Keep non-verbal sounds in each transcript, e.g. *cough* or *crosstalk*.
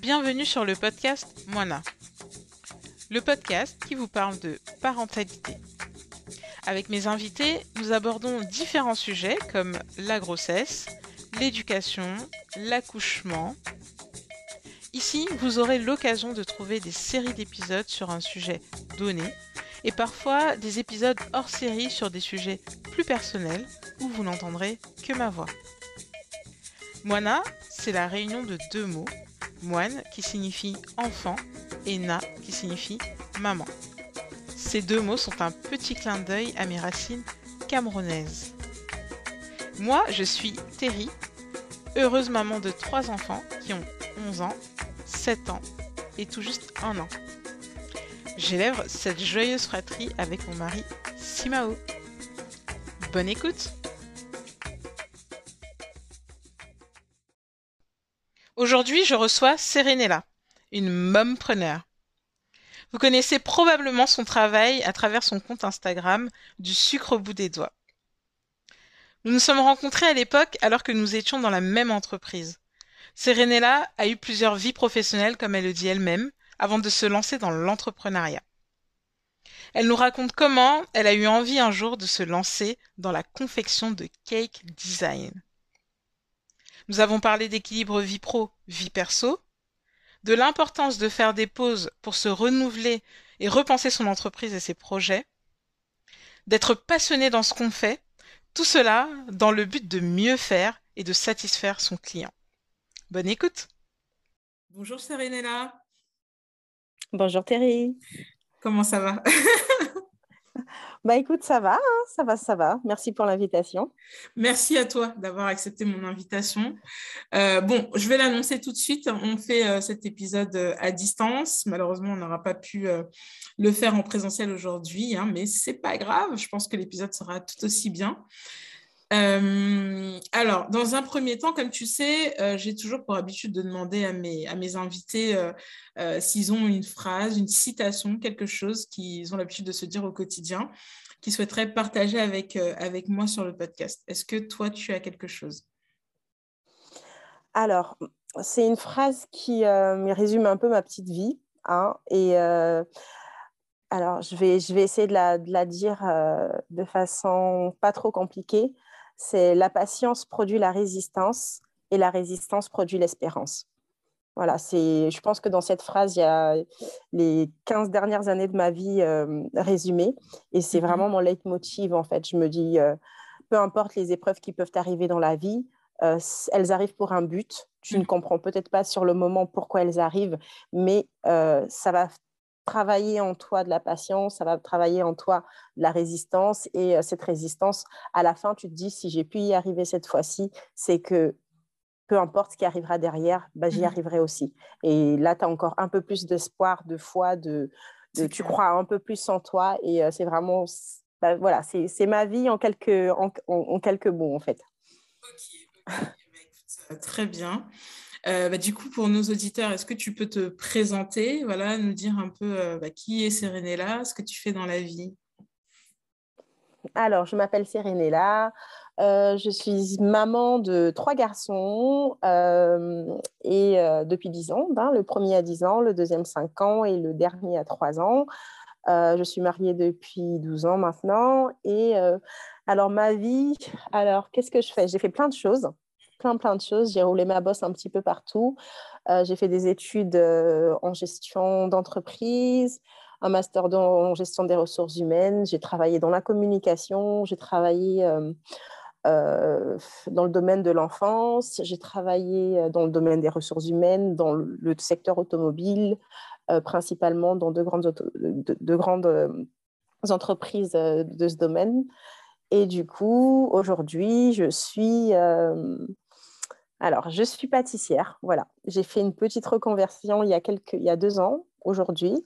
Bienvenue sur le podcast Moana. Le podcast qui vous parle de parentalité. Avec mes invités, nous abordons différents sujets comme la grossesse, l'éducation, l'accouchement. Ici, vous aurez l'occasion de trouver des séries d'épisodes sur un sujet donné et parfois des épisodes hors série sur des sujets plus personnels où vous n'entendrez que ma voix. Moana, c'est la réunion de deux mots, moine qui signifie enfant et na qui signifie maman. Ces deux mots sont un petit clin d'œil à mes racines camerounaises. Moi, je suis Terry, heureuse maman de trois enfants qui ont 11 ans, 7 ans et tout juste un an. J'élève cette joyeuse fratrie avec mon mari Simao. Bonne écoute Aujourd'hui, je reçois Serenella, une mompreneur. Vous connaissez probablement son travail à travers son compte Instagram du sucre au bout des doigts. Nous nous sommes rencontrés à l'époque alors que nous étions dans la même entreprise. Serenella a eu plusieurs vies professionnelles, comme elle le dit elle-même, avant de se lancer dans l'entrepreneuriat. Elle nous raconte comment elle a eu envie un jour de se lancer dans la confection de cake design. Nous avons parlé d'équilibre vie pro, vie perso, de l'importance de faire des pauses pour se renouveler et repenser son entreprise et ses projets, d'être passionné dans ce qu'on fait, tout cela dans le but de mieux faire et de satisfaire son client. Bonne écoute. Bonjour Serenella. Bonjour Thierry. Comment ça va? *laughs* Bah écoute, ça va, hein, ça va, ça va. Merci pour l'invitation. Merci à toi d'avoir accepté mon invitation. Euh, bon, je vais l'annoncer tout de suite. On fait euh, cet épisode euh, à distance. Malheureusement, on n'aura pas pu le faire en présentiel aujourd'hui, hein, mais c'est pas grave. Je pense que l'épisode sera tout aussi bien. Euh, alors, dans un premier temps, comme tu sais, euh, j'ai toujours pour habitude de demander à mes, invités euh, s'ils ont une phrase, une citation, quelque chose qu'ils ont l'habitude de se dire au quotidien, qu'ils souhaiteraient partager avec, moi sur le podcast. Est-ce que toi, tu as quelque chose? Alors, c'est une phrase qui me résume un peu ma petite vie. Hein, et alors, je vais, essayer de de la dire de façon pas trop compliquée c'est la patience produit la résistance et la résistance produit l'espérance. Voilà, c'est, je pense que dans cette phrase, il y a les 15 dernières années de ma vie euh, résumées. Et c'est mhm. vraiment mon leitmotiv, en fait. Je me dis, euh, peu importe les épreuves qui peuvent arriver dans la vie, euh, elles arrivent pour un but. Tu ne mhm. comprends peut-être pas sur le moment pourquoi elles arrivent, mais ça va travailler en toi de la patience, ça va travailler en toi de la résistance. Et euh, cette résistance, à la fin, tu te dis, si j'ai pu y arriver cette fois-ci, c'est que peu importe ce qui arrivera derrière, bah, j'y mmh arriverai aussi. Et là, tu as encore un peu plus d'espoir, de foi, de, tu crois un peu plus en toi. Et euh, c'est vraiment, bah, voilà, c'est ma vie en quelques, en, quelques mots, en fait. Ok, bah, très bien. Euh, bah, du coup, pour nos auditeurs, est-ce que tu peux te présenter, voilà, nous dire un peu euh, bah, qui est Serenella, ce que tu fais dans la vie? Alors, je m'appelle Serenella. Euh, je suis maman de trois garçons et depuis 10 ans. Ben, le premier à 10 ans, le deuxième 5 ans et le dernier à 3 ans. je suis mariée depuis 12 ans maintenant. Et alors, ma vie, alors, qu'est-ce que je fais? J'ai fait plein de choses plein, plein de choses. J'ai roulé ma bosse un petit peu partout. Euh, j'ai fait des études euh, en gestion d'entreprise, un master en gestion des ressources humaines. J'ai travaillé dans la communication, j'ai travaillé euh, dans le domaine de l'enfance, j'ai travaillé dans le domaine des ressources humaines, dans le, secteur automobile, principalement dans de grandes, de grandes entreprises de ce domaine. Et du coup, aujourd'hui, je suis alors, je suis pâtissière, voilà. J'ai fait une petite reconversion il y a, quelques, il y a deux ans, aujourd'hui,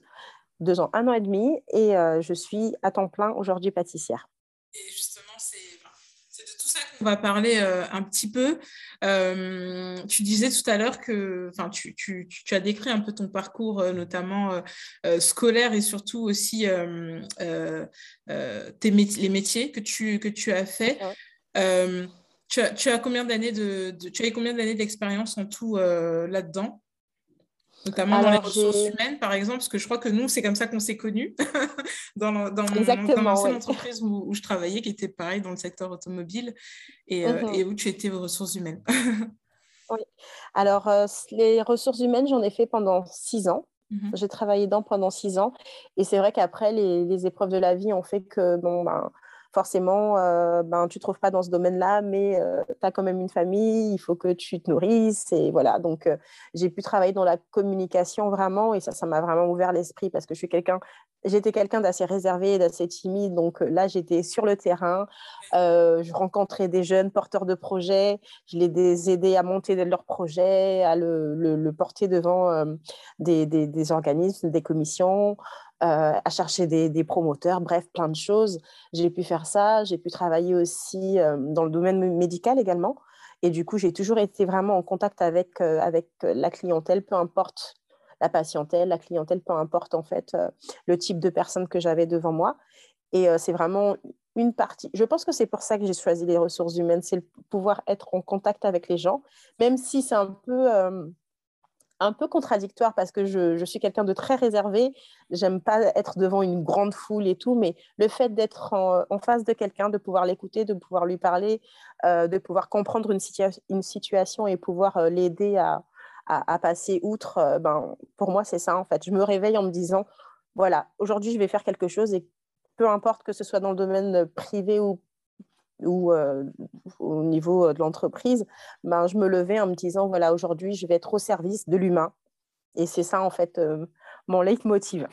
deux ans, un an et demi, et euh, je suis à temps plein aujourd'hui pâtissière. Et justement, c'est de tout ça qu'on va parler euh, un petit peu. Euh, tu disais tout à l'heure que tu, tu, tu, as décrit un peu ton parcours, notamment scolaire et surtout aussi tes les métiers que tu, que tu as fait. Tu as, combien d'années de, tu as combien d'années d'expérience en tout euh, là-dedans? Notamment dans les ressources humaines, par exemple, parce que je crois que nous, c'est comme ça qu'on s'est connus *laughs* dans, dans, mon, dans entreprise où, je travaillais, qui était pareil dans le secteur automobile et, euh, mhm. et où tu étais aux ressources humaines. *laughs* oui. Alors, euh, les ressources humaines, j'en ai fait pendant six ans. Mhm. J'ai travaillé dedans pendant six ans. Et c'est vrai qu'après, les, les, épreuves de la vie ont fait que, bon, ben, forcément, euh, ben, tu ne trouves pas dans ce domaine-là, mais euh, tu as quand même une famille, il faut que tu te nourrisses. Et voilà, donc euh, j'ai pu travailler dans la communication vraiment, et ça, ça m'a vraiment ouvert l'esprit parce que je suis quelqu'un, j'étais quelqu'un d'assez réservé, d'assez timide. Donc là, j'étais sur le terrain, je rencontrais des jeunes porteurs de projets, je les aidais à monter leurs projets, à le, porter devant des, des, organismes, des commissions. À chercher des, promoteurs, bref, plein de choses. J'ai pu faire ça. J'ai pu travailler aussi dans le domaine médical également. Et du coup, j'ai toujours été vraiment en contact avec, avec la clientèle, peu importe la patientèle, la clientèle, peu importe en fait le type de personne que j'avais devant moi. Et c'est vraiment une partie. Je pense que c'est pour ça que j'ai choisi les ressources humaines, c'est le pouvoir être en contact avec les gens, même si c'est un peu un peu contradictoire parce que je, suis quelqu'un de très réservé. J'aime pas être devant une grande foule et tout, mais le fait d'être en, face de quelqu'un, de pouvoir l'écouter, de pouvoir lui parler, euh, de pouvoir comprendre une, situation et pouvoir euh, l'aider à, passer outre, euh, ben, pour moi, c'est ça en fait. Je me réveille en me disant, voilà, aujourd'hui, je vais faire quelque chose et peu importe que ce soit dans le domaine privé ou ou euh, au niveau euh, de l'entreprise, ben, je me levais en me disant, voilà, aujourd'hui, je vais être au service de l'humain. Et c'est ça, en fait, mon leitmotiv.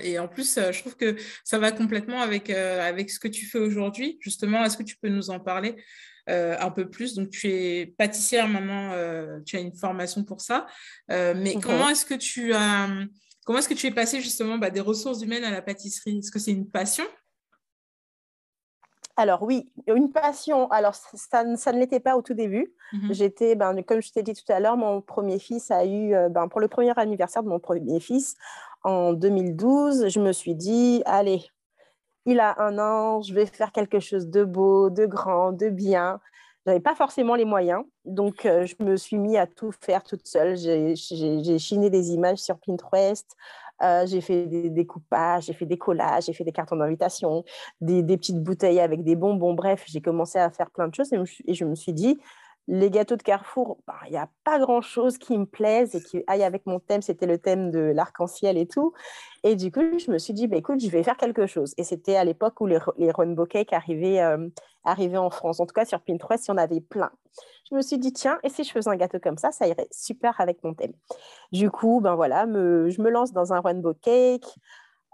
Et en plus, je trouve que ça va complètement avec, avec ce que tu fais aujourd'hui. Justement, est-ce que tu peux nous en parler? Un peu plus Donc, tu es pâtissière maintenant, tu as une formation pour ça. mais mhm. comment est-ce que tu as... Comment est-ce que tu es passé justement bah, des ressources humaines à la pâtisserie? Est-ce que c'est une passion? Alors oui, une passion. Alors ça, ne l'était pas au tout début. Mhm. J'étais, ben, comme je t'ai dit tout à l'heure, mon premier fils a eu, euh, ben, pour le premier anniversaire de mon premier fils en 2012, je me suis dit, allez, il a un an, je vais faire quelque chose de beau, de grand, de bien. Je n'avais pas forcément les moyens, donc euh, je me suis mis à tout faire toute seule. J'ai chiné des images sur Pinterest, euh, j'ai fait des découpages, j'ai fait des collages, j'ai fait des cartons d'invitation, des, petites bouteilles avec des bonbons. Bref, j'ai commencé à faire plein de choses et, je me suis dit, les gâteaux de Carrefour, bah, il n'y a pas grand-chose qui me plaise et qui aille avec mon thème. C'était le thème de l'arc-en-ciel et tout. Et du coup, je me suis dit, bah, écoute, je vais faire quelque chose. Et c'était à l'époque où les, les cakes arrivaient, euh, arrivaient en France. En tout cas, sur Pinterest, il y en avait plein je me suis dit, tiens, et si je faisais un gâteau comme ça, ça irait super avec mon thème. Du coup, ben voilà, je me lance dans un rainbow cake.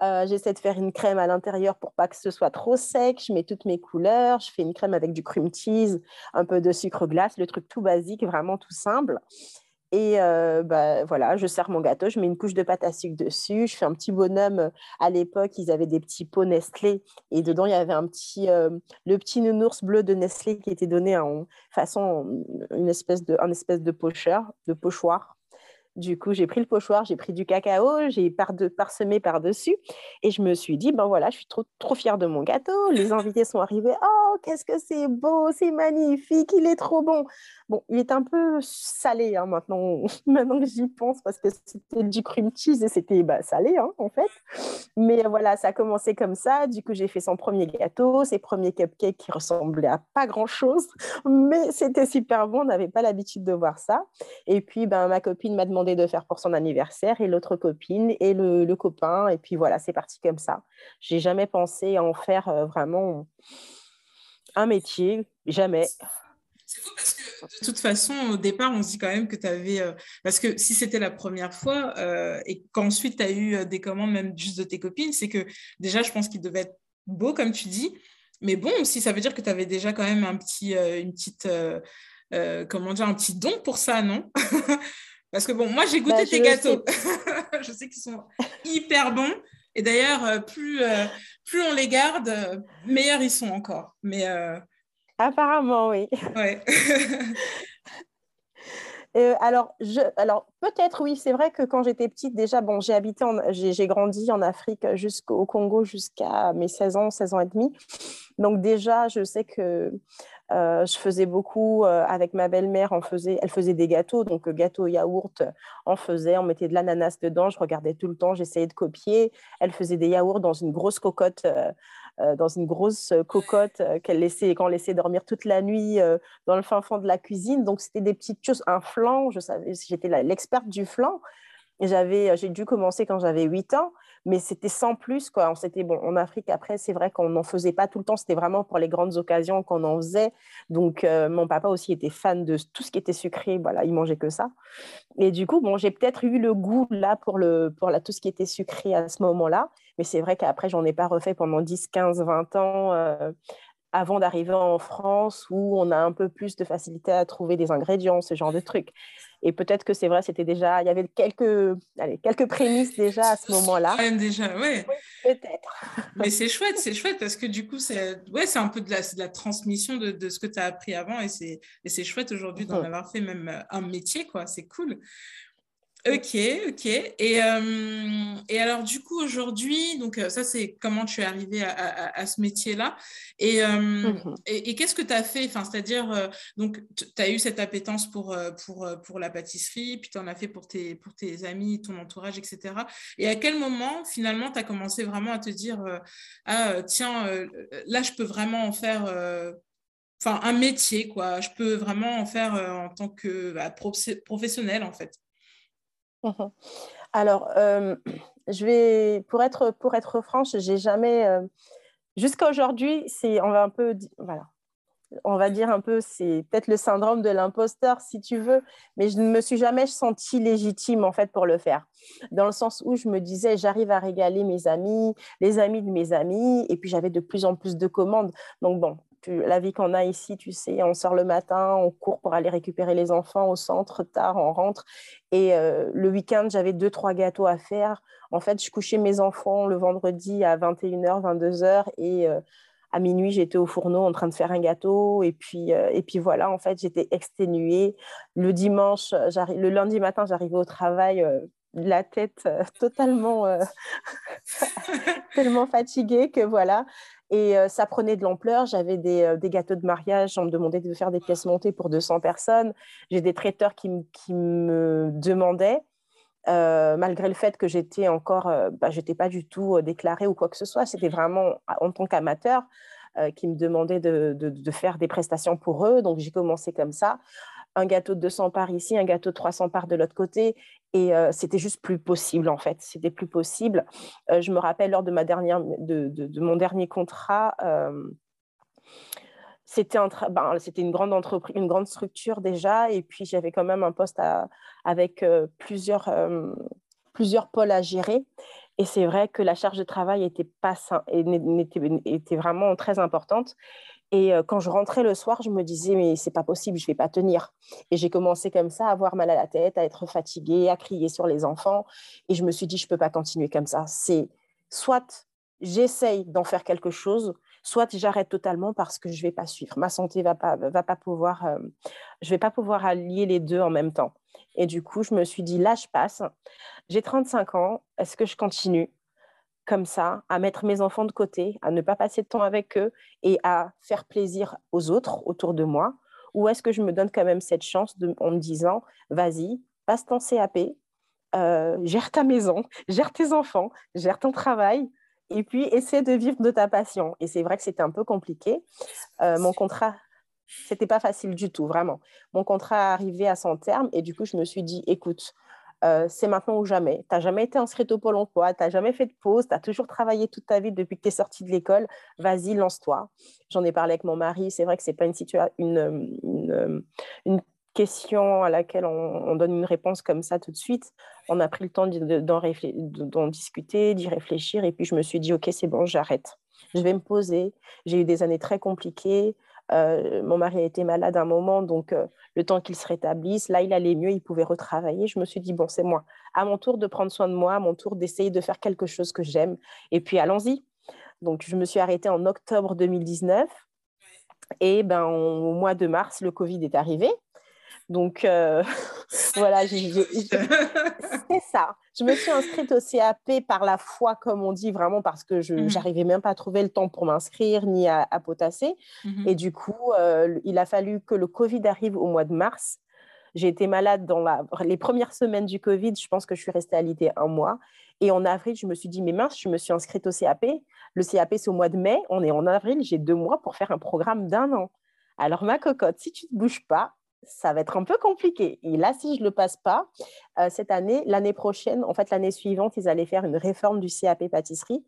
Euh, j'essaie de faire une crème à l'intérieur pour pas que ce soit trop sec. Je mets toutes mes couleurs. Je fais une crème avec du cream cheese, un peu de sucre glace, le truc tout basique, vraiment tout simple. Et euh, bah, voilà, je sers mon gâteau, je mets une couche de pâte à sucre dessus, je fais un petit bonhomme. À l'époque, ils avaient des petits pots Nestlé et dedans, il y avait un petit, euh, le petit nounours bleu de Nestlé qui était donné en façon, une espèce de, un espèce de pocheur, de pochoir. Du coup, j'ai pris le pochoir, j'ai pris du cacao, j'ai par parsemé par-dessus et je me suis dit, ben voilà, je suis trop, trop fière de mon gâteau. Les *laughs* invités sont arrivés, oh, qu'est-ce que c'est beau, c'est magnifique, il est trop bon. Bon, il est un peu salé hein, maintenant, *laughs* maintenant que j'y pense parce que c'était du cream cheese et c'était bah, salé hein, en fait. Mais voilà, ça a commencé comme ça. Du coup, j'ai fait son premier gâteau, ses premiers cupcakes qui ressemblaient à pas grand-chose, mais c'était super bon, on n'avait pas l'habitude de voir ça. Et puis, ben, ma copine m'a demandé de faire pour son anniversaire et l'autre copine et le, copain. Et puis voilà, c'est parti comme ça. J'ai jamais pensé en faire euh, vraiment un métier, jamais. C'est fou parce que de toute façon, au départ, on se dit quand même que tu avais. Euh, parce que si c'était la première fois euh, et qu'ensuite tu as eu des commandes même juste de tes copines, c'est que déjà, je pense qu'il devait être beau, comme tu dis. Mais bon, si ça veut dire que tu avais déjà quand même un petit, une petite. comment dire, un petit don pour ça, non? *laughs* Parce que bon, moi, j'ai goûté bah, tes gâteaux. *laughs* je sais qu'ils sont hyper bons. Et d'ailleurs, euh, plus, euh, plus on les garde, euh, meilleurs ils sont encore. Mais, Apparemment, oui. Ouais. *laughs* alors, je, alors peut-être oui, c'est vrai que quand j'étais petite, déjà, bon, j'ai habité, j'ai grandi en Afrique jusqu'au Congo jusqu'à mes 16 ans, 16 ans et demi. Donc déjà, je sais que Euh, je faisais beaucoup euh, avec ma belle-mère, faisait, elle faisait des gâteaux, donc gâteau yaourt, on faisait, on mettait de l'ananas dedans, je regardais tout le temps, j'essayais de copier. Elle faisait des yaourts dans une grosse cocotte, dans une grosse cocotte qu'elle laissait, qu'on laissait dormir toute la nuit dans le fin fond de la cuisine. Donc c'était des petites choses, un flan, je savais, j'étais l'experte du flan. J'avais, j'ai dû commencer quand j'avais 8 ans mais c'était sans plus. Quoi. C'était bon, en Afrique, après, c'est vrai qu'on n'en faisait pas tout le temps, c'était vraiment pour les grandes occasions qu'on en faisait. Donc, euh, mon papa aussi était fan de tout ce qui était sucré, voilà, il mangeait que ça. Et du coup, bon, j'ai peut-être eu le goût là pour, le, pour la, tout ce qui était sucré à ce moment-là, mais c'est vrai qu'après, j'en ai pas refait pendant 10, 15, 20 ans. Euh, avant d'arriver en France où on a un peu plus de facilité à trouver des ingrédients, ce genre de trucs. Et peut-être que c'est vrai, c'était déjà, il y avait quelques, allez, quelques prémices déjà à ce *laughs* moment-là. déjà, ouais. peut-être. *laughs* Mais c'est chouette, c'est chouette parce que du coup, c'est ouais, c'est un peu de la, de la transmission de, de, ce que tu as appris avant et c'est chouette aujourd'hui d'en mmh. avoir fait même un métier, quoi. C'est cool. Ok, ok. Et, euh, et alors, du coup, aujourd'hui, donc euh, ça, c'est comment tu es arrivé à, à, ce métier-là. Et, euh, mmh et, qu'est-ce que tu as fait? Enfin, C'est-à-dire, donc, tu as eu cette appétence pour, pour, pour la pâtisserie, puis tu en as fait pour tes, pour tes amis, ton entourage, etc. Et à quel moment, finalement, tu as commencé vraiment à te dire, ah, tiens, là, je peux vraiment en faire enfin un métier quoi je peux vraiment en faire en tant que bah, professionnel en fait Alors, euh, je vais, pour être, pour être franche, j'ai jamais, euh, jusqu'à aujourd'hui, c'est, on va un peu, voilà, on va dire un peu, c'est peut-être le syndrome de l'imposteur, si tu veux, mais je ne me suis jamais sentie légitime, en fait, pour le faire. Dans le sens où je me disais, j'arrive à régaler mes amis, les amis de mes amis, et puis j'avais de plus en plus de commandes. Donc, bon, la vie qu'on a ici, tu sais, on sort le matin, on court pour aller récupérer les enfants au centre, tard, on rentre. Et euh, le week-end, j'avais deux, trois gâteaux à faire. En fait, je couchais mes enfants le vendredi à 21h, 22h et euh, à minuit, j'étais au fourneau en train de faire un gâteau. Et puis, euh, et puis voilà, en fait, j'étais exténuée. Le dimanche, le lundi matin, j'arrivais au travail la tête totalement *laughs* tellement fatiguée que voilà et euh, ça prenait de l'ampleur. J'avais euh, des, gâteaux de mariage. On me demandait de faire des pièces montées pour 200 personnes. J'ai des traiteurs qui, me demandaient, euh, malgré le fait que j'étais encore, bah, j'étais pas du tout déclarée ou quoi que ce soit. C'était vraiment en tant qu'amateur qui me demandaient de, de, faire des prestations pour eux. Donc j'ai commencé comme ça un gâteau de 200 parts ici, un gâteau de 300 parts de l'autre côté. Et euh, c'était juste plus possible, en fait. C'était plus possible. Euh, je me rappelle, lors de, ma dernière, de, de, mon dernier contrat, euh, c'était un ben, une grande entreprise, une grande structure déjà. Et puis, j'avais quand même un poste avec plusieurs, plusieurs pôles à gérer. Et c'est vrai que la charge de travail était, était, était vraiment très importante. Et euh, quand je rentrais le soir, je me disais, mais c'est pas possible, je vais pas tenir. Et j'ai commencé comme ça à avoir mal à la tête, à être fatiguée, à crier sur les enfants. Et je me suis dit, je peux pas continuer comme ça. C'est soit j'essaye d'en faire quelque chose, soit j'arrête totalement parce que je vais pas suivre. Ma santé va pas, va pas pouvoir, euh, je vais pas pouvoir allier les deux en même temps. Et du coup, je me suis dit, là, je passe. J'ai 35 ans. Est-ce que je continue? Comme ça, à mettre mes enfants de côté, à ne pas passer de temps avec eux et à faire plaisir aux autres autour de moi? Ou est-ce que je me donne quand même cette chance de, en me disant, vas-y, passe ton CAP, euh, gère ta maison, *laughs* gère tes enfants, gère ton travail, et puis essaie de vivre de ta passion. Et c'est vrai que c'était un peu compliqué. Euh, mon contrat, c'était pas facile du tout, vraiment. Mon contrat arrivait à son terme et du coup, je me suis dit, écoute, euh, c'est maintenant ou jamais. Tu n'as jamais été inscrite au Pôle emploi, tu n'as jamais fait de pause, tu as toujours travaillé toute ta vie depuis que tu es sortie de l'école. Vas-y, lance-toi. J'en ai parlé avec mon mari. C'est vrai que ce n'est pas une, une, une, une, question à laquelle on, donne une réponse comme ça tout de suite. On a pris le temps d'en discuter, d'y réfléchir. Et puis, je me suis dit, OK, c'est bon, j'arrête. Je vais me poser. J'ai eu des années très compliquées. Euh, mon mari a été malade un moment, donc euh, le temps qu'il se rétablisse, là, il allait mieux, il pouvait retravailler. Je me suis dit, bon, c'est moi. À mon tour de prendre soin de moi, à mon tour d'essayer de faire quelque chose que j'aime. Et puis, allons-y. Donc, je me suis arrêtée en octobre 2019. Et ben, au mois de mars, le Covid est arrivé. Donc, euh, *laughs* voilà, c'est ça. Je me suis inscrite au CAP par la foi, comme on dit, vraiment parce que je n'arrivais mmh même pas à trouver le temps pour m'inscrire ni à, potasser. Mmh Et du coup, euh, il a fallu que le Covid arrive au mois de mars. J'ai été malade dans les premières semaines du Covid. Je pense que je suis restée à l'idée un mois. Et en avril, je me suis dit, mais mince, je me suis inscrite au CAP. Le CAP, c'est au mois de mai. On est en avril. J'ai deux mois pour faire un programme d'un an. Alors, ma cocotte, si tu ne te bouges pas, ça va être un peu compliqué. Et là, si je ne le passe pas, euh, cette année, l'année prochaine, en fait, l'année suivante, ils allaient faire une réforme du CAP pâtisserie.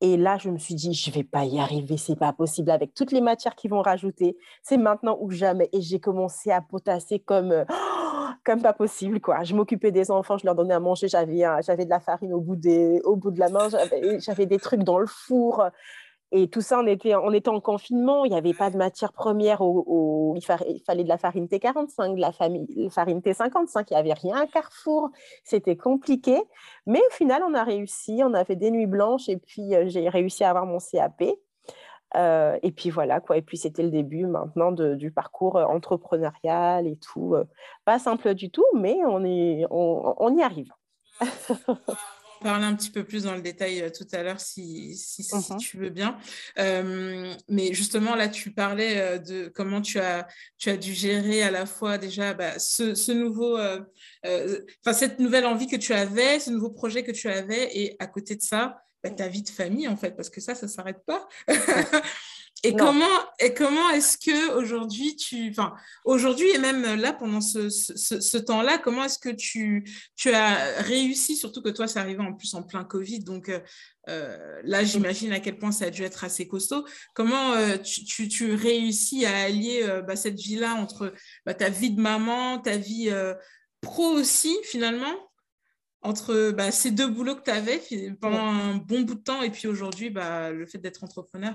Et là, je me suis dit, je ne vais pas y arriver, c'est pas possible avec toutes les matières qu'ils vont rajouter. C'est maintenant ou jamais. Et j'ai commencé à potasser comme, euh, *gasps* comme pas possible. quoi. Je m'occupais des enfants, je leur donnais à manger. J'avais, j'avais de la farine au bout, des, au bout de la main, j'avais des trucs dans le four. Et tout ça, on était, en confinement, il n'y avait pas de matière première, il, fallait de la farine T45, de la, farine T55, il n'y avait rien à Carrefour, c'était compliqué. Mais au final, on a réussi, on a fait des nuits blanches et puis euh, j'ai réussi à avoir mon CAP. Euh, et puis voilà, quoi. Et puis c'était le début maintenant du parcours euh, entrepreneurial et tout. pas simple du tout, mais on y arrive. *laughs* parler un petit peu plus dans le détail euh, tout à l'heure si, si, mhm. tu veux bien. Euh, mais justement, là, tu parlais euh, de comment tu as, tu as dû gérer à la fois déjà bah, ce, ce, nouveau, enfin cette nouvelle envie que tu avais, ce nouveau projet que tu avais, et à côté de ça, bah, ta vie de famille, en fait, parce que ça, ça ne s'arrête pas. *laughs* Et comment, et comment est-ce que aujourd'hui tu, enfin aujourd'hui et même là pendant ce, ce, temps-là, comment est-ce que tu, tu as réussi, surtout que toi c'est arrivé en plus en plein Covid, donc euh, euh, là j'imagine à quel point ça a dû être assez costaud. Comment euh, tu, tu, tu, réussis à allier bah, cette vie-là entre bah, ta vie de maman, ta vie pro aussi finalement, entre bah, ces deux boulots que tu avais pendant un bon bout de temps et puis aujourd'hui bah, le fait d'être entrepreneur?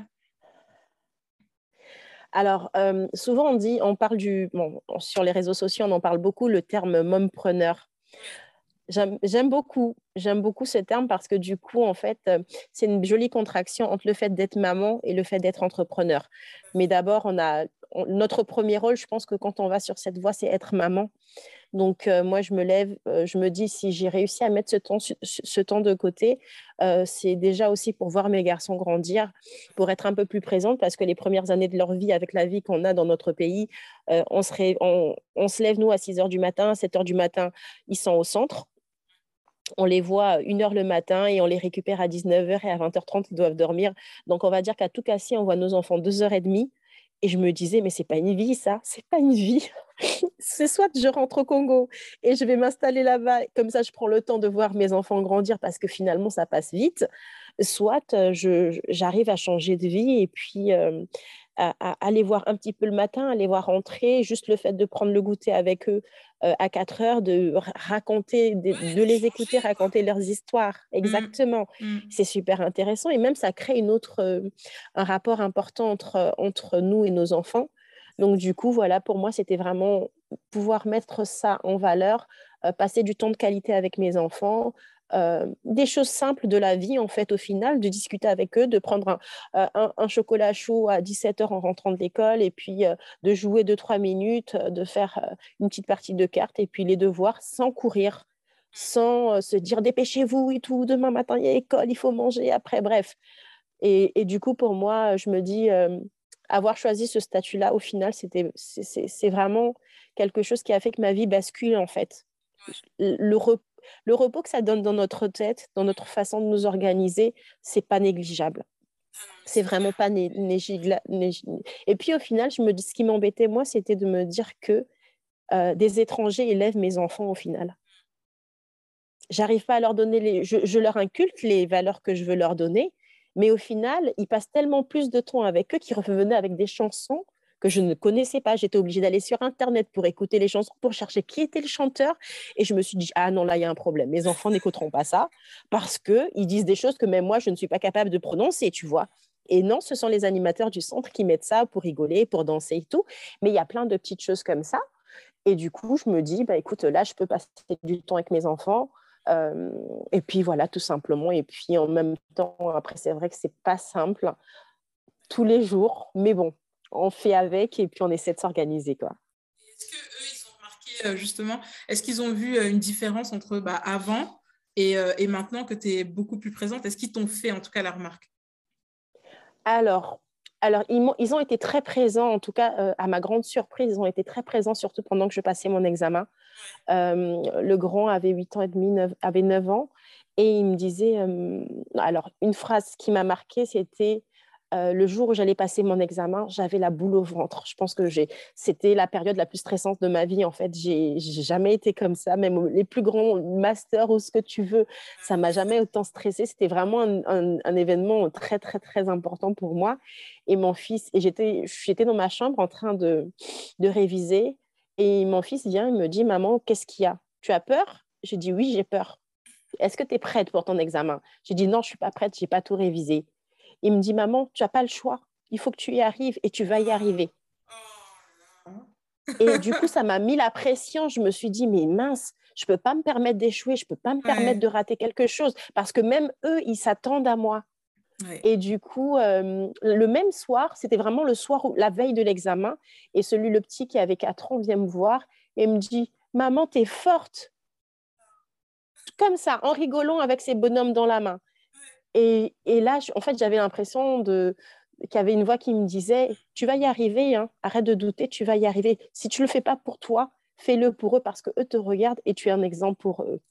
Alors, euh, souvent on dit, on parle du, bon, sur les réseaux sociaux, on en parle beaucoup, le terme mompreneur. J'aime beaucoup, j'aime beaucoup ce terme parce que du coup, en fait, euh, c'est une jolie contraction entre le fait d'être maman et le fait d'être entrepreneur. Mais d'abord, on a notre premier rôle, je pense que quand on va sur cette voie, c'est être maman. Donc, euh, moi, je me lève, euh, je me dis, si j'ai réussi à mettre ce temps, ce temps de côté, euh, c'est déjà aussi pour voir mes garçons grandir, pour être un peu plus présente, parce que les premières années de leur vie, avec la vie qu'on a dans notre pays, on, on, se lève, nous, à 6 heures du matin, à 7 heures du matin, ils sont au centre. On les voit une heure le matin et on les récupère à 19h et à 20h30, ils doivent dormir. Donc, on va dire qu'à tout casser, on voit nos enfants 2h30 et je me disais, mais c'est pas une vie, ça, c'est pas une vie. *laughs* c'est soit je rentre au Congo et je vais m'installer là-bas, comme ça je prends le temps de voir mes enfants grandir parce que finalement ça passe vite, soit j'arrive à changer de vie et puis à, aller voir un petit peu le matin, aller voir rentrer, juste le fait de prendre le goûter avec eux euh, à 4 heures, de raconter, de, les écouter raconter leurs histoires. Mmh. Exactement. Mmh. C'est super intéressant et même ça crée une autre, euh, un rapport important entre, entre nous et nos enfants. Donc du coup, voilà, pour moi, c'était vraiment pouvoir mettre ça en valeur, euh, passer du temps de qualité avec mes enfants, euh, des choses simples de la vie, en fait, au final, de discuter avec eux, de prendre un, euh, chocolat chaud à 17h en rentrant de l'école, et puis euh, de jouer 2-3 minutes, de faire une petite partie de cartes, et puis les devoirs sans courir, sans se dire dépêchez-vous et tout, demain matin il y a école, il faut manger après, bref. Et, et du coup, pour moi, je me dis, avoir choisi ce statut-là, au final, c'est vraiment quelque chose qui a fait que ma vie bascule, en fait. Le, repos le repos que ça donne dans notre tête, dans notre façon de nous organiser, c'est pas négligeable. C'est vraiment pas négligeable. Et puis au final, je me dis, ce qui m'embêtait moi, c'était de me dire que euh, des étrangers élèvent mes enfants au final. J'arrive pas à leur donner les, je, je, leur inculte les valeurs que je veux leur donner, mais au final, ils passent tellement plus de temps avec eux qu'ils revenaient avec des chansons que je ne connaissais pas. J'étais obligée d'aller sur Internet pour écouter les chansons, pour chercher qui était le chanteur. Et je me suis dit, ah non, là, il y a un problème. Mes enfants n'écouteront pas ça parce qu'ils disent des choses que même moi, je ne suis pas capable de prononcer, tu vois. Et non, ce sont les animateurs du centre qui mettent ça pour rigoler, pour danser et tout. Mais il y a plein de petites choses comme ça. Et du coup, je me dis, bah, écoute, là, je peux passer du temps avec mes enfants. Euh, et puis voilà, tout simplement. Et puis en même temps, après, c'est vrai que c'est pas simple tous les jours. Mais bon, on fait avec et puis on essaie de s'organiser. Est-ce qu'eux, ils ont remarqué justement Est-ce qu'ils ont vu une différence entre bah, avant et, et, maintenant que tu es beaucoup plus présente? Est-ce qu'ils t'ont fait en tout cas la remarque? Alors, alors, ils, ont été très présents, en tout cas, euh, à ma grande surprise, ils ont été très présents, surtout pendant que je passais mon examen. Euh, le grand avait 8 ans et demi, avait 9 ans, et il me disait, euh, alors, une phrase qui m'a marquée, c'était euh, le jour où j'allais passer mon examen, j'avais la boule au ventre. Je pense que c'était la période la plus stressante de ma vie. En fait, j'ai jamais été comme ça. Même les plus grands masters ou ce que tu veux, ça m'a jamais autant stressé. C'était vraiment un, événement très très très important pour moi. Et mon fils, et j'étais dans ma chambre en train de, de réviser. Et mon fils vient, il me dit, maman, qu'est-ce qu'il y a? Tu as peur? J'ai dit oui, j'ai peur. Est-ce que tu es prête pour ton examen? J'ai dit non, je suis pas prête, j'ai pas tout révisé. Il me dit, maman, tu n'as pas le choix. Il faut que tu y arrives et tu vas y arriver. Et du coup, ça m'a mis la pression. Je me suis dit, mais mince, je ne peux pas me permettre d'échouer, je ne peux pas me permettre de rater quelque chose parce que même eux, ils s'attendent à moi. Et du coup, euh, le même soir, c'était vraiment le soir, la veille de l'examen, et celui, le petit qui avait 4 ans, vient me voir et me dit, maman, tu es forte. Comme ça, en rigolant avec ses bonhommes dans la main. Et, là, en fait, j'avais l'impression de qu'il y avait une voix qui me disait Tu vas y arriver, hein. arrête de douter, tu vas y arriver. Si tu ne le fais pas pour toi, fais-le pour eux parce qu'eux te regardent et tu es un exemple pour eux.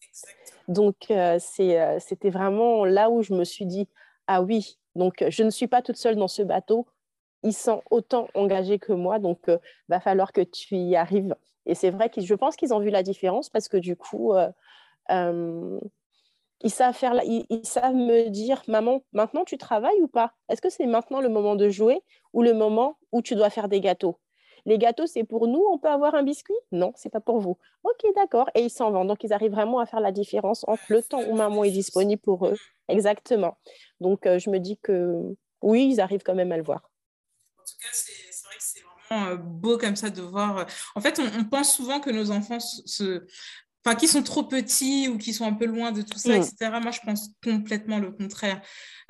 Donc, euh, euh, c'était vraiment là où je me suis dit Ah oui, donc je ne suis pas toute seule dans ce bateau. Ils sont autant engagés que moi, donc il euh, va falloir que tu y arrives. Et c'est vrai que je pense qu'ils ont vu la différence parce que du coup, ils savent, faire ils, savent me dire, maman, maintenant tu travailles ou pas? Est-ce que c'est maintenant le moment de jouer ou le moment où tu dois faire des gâteaux? Les gâteaux, c'est pour nous, on peut avoir un biscuit? Non, c'est pas pour vous. Ok, d'accord. Et ils s'en vont. Donc, ils arrivent vraiment à faire la différence entre le temps où maman est disponible pour eux. Exactement. Donc, euh, je me dis que oui, ils arrivent quand même à le voir. En tout cas, c'est vrai que c'est vraiment euh, beau comme ça de voir. Euh, en fait, on, pense souvent que nos enfants se, enfin, qui sont trop petits ou qui sont un peu loin de tout ça, mm. etc. Moi, je pense complètement le contraire.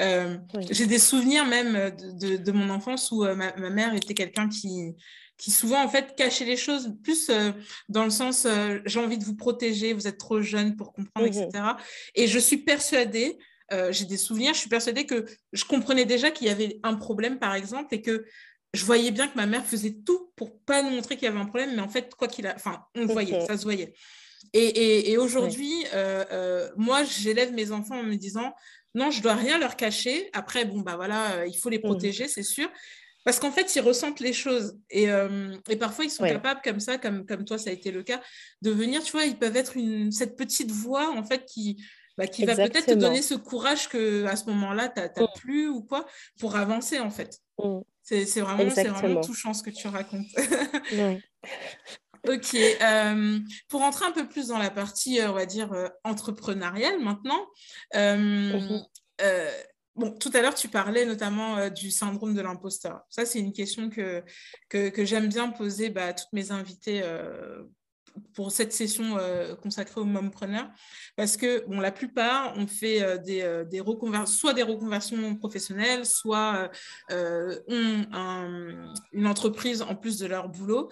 Euh, j'ai des souvenirs même de, mon enfance où euh, ma, mère était quelqu'un qui, qui souvent, en fait, cachait les choses plus euh, dans le sens j'ai envie de vous protéger, vous êtes trop jeune pour comprendre, etc. Mm-hmm. Et je suis persuadée, j'ai des souvenirs, je suis persuadée que je comprenais déjà qu'il y avait un problème, par exemple, et que je voyais bien que ma mère faisait tout pour pas nous montrer qu'il y avait un problème, mais en fait, quoi qu'il a, enfin, on le voyait, ça se voyait. Et, aujourd'hui, euh, euh, moi, j'élève mes enfants en me disant, non, je dois rien leur cacher. Après, bon, bah voilà, euh, il faut les mmh. protéger, c'est sûr. Parce qu'en fait, ils ressentent les choses. Et, parfois, ils sont capables, comme ça, comme, comme toi, ça a été le cas, de venir, tu vois, ils peuvent être une, cette petite voix, en fait, qui, bah, qui va peut-être te donner ce courage que à ce moment-là, tu n'as mmh. plus ou quoi, pour avancer, en fait. Mmh. C'est vraiment, vraiment touchant ce que tu racontes. *laughs* Ok. Euh, pour entrer un peu plus dans la partie, euh, on va dire, euh, entrepreneuriale maintenant. Mhm. bon, tout à l'heure, tu parlais notamment du syndrome de l'imposteur. Ça, c'est une question que, que, j'aime bien poser bah, à toutes mes invités pour cette session consacrée aux mompreneurs parce que bon, la plupart ont fait des, des reconversions, soit des reconversions professionnelles, soit ont une entreprise en plus de leur boulot.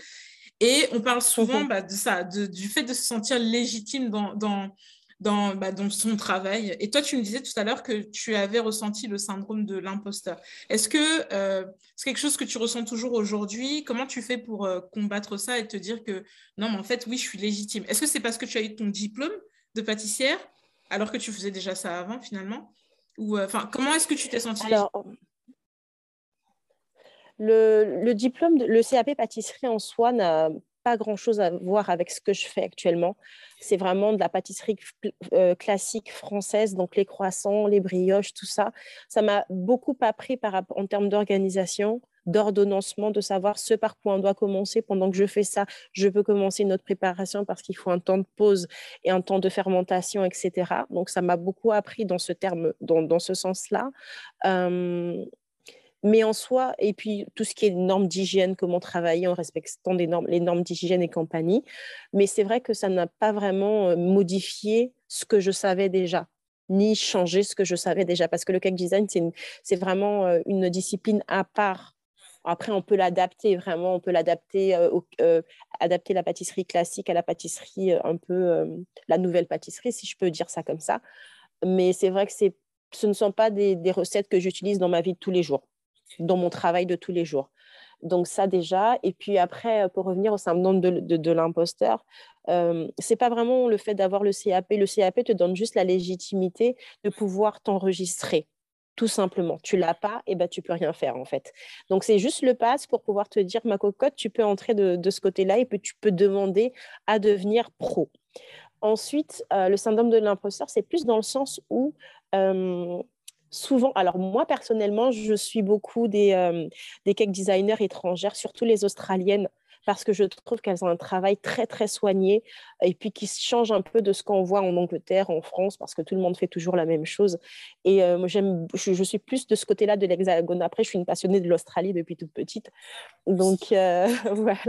Et on parle souvent bah, de ça, du fait de se sentir légitime dans, dans, bah, dans, son travail. Et toi, tu me disais tout à l'heure que tu avais ressenti le syndrome de l'imposteur. Est-ce que euh, c'est quelque chose que tu ressens toujours aujourd'hui? Comment tu fais pour euh, combattre ça et te dire que non, mais en fait, oui, je suis légitime? Est-ce que c'est parce que tu as eu ton diplôme de pâtissière alors que tu faisais déjà ça avant finalement? Ou euh, comment est-ce que tu t'es sentie? Le, diplôme, le CAP pâtisserie en soi n'a pas grand-chose à voir avec ce que je fais actuellement. C'est vraiment de la pâtisserie euh, classique française, donc les croissants, les brioches, tout ça. Ça m'a beaucoup appris en termes d'organisation, d'ordonnancement, de savoir ce par quoi on doit commencer. Pendant que je fais ça, je peux commencer notre préparation parce qu'il faut un temps de pause et un temps de fermentation, etc. Donc, ça m'a beaucoup appris dans ce terme, dans, ce sens-là. Euh, mais en soi, et puis tout ce qui est normes d'hygiène, comment travailler en respectant des les normes d'hygiène et compagnie. Mais c'est vrai que ça n'a pas vraiment euh, modifié ce que je savais déjà ni changé ce que je savais déjà parce que le cake design c'est vraiment euh, une discipline à part Après, on peut l'adapter vraiment, on peut l'adapter, euh, adapter la pâtisserie classique à la pâtisserie un peu, la nouvelle pâtisserie, si je peux dire ça comme ça. Mais c'est vrai que ce ne sont pas des, recettes que j'utilise dans ma vie de tous les jours, dans mon travail de tous les jours. Donc ça déjà. Et puis après, pour revenir au syndrome de, l'imposteur, euh, c'est pas vraiment le fait d'avoir le CAP. Le CAP te donne juste la légitimité de pouvoir t'enregistrer tout simplement. Tu l'as pas, et ben tu peux rien faire en fait. Donc c'est juste le passe pour pouvoir te dire ma cocotte, tu peux entrer de, ce côté-là et puis tu peux demander à devenir pro. Ensuite, euh, le syndrome de l'imposteur, c'est plus dans le sens où euh, souvent, alors moi personnellement, je suis beaucoup des, euh, des cake designers étrangères, surtout les australiennes parce que je trouve qu'elles ont un travail très, très soigné et puis qui change un peu de ce qu'on voit en Angleterre, en France, parce que tout le monde fait toujours la même chose. Et euh, moi, j'aime, je, suis plus de ce côté-là de l'Hexagone. Après, je suis une passionnée de l'Australie depuis toute petite. Donc, euh, *laughs* voilà.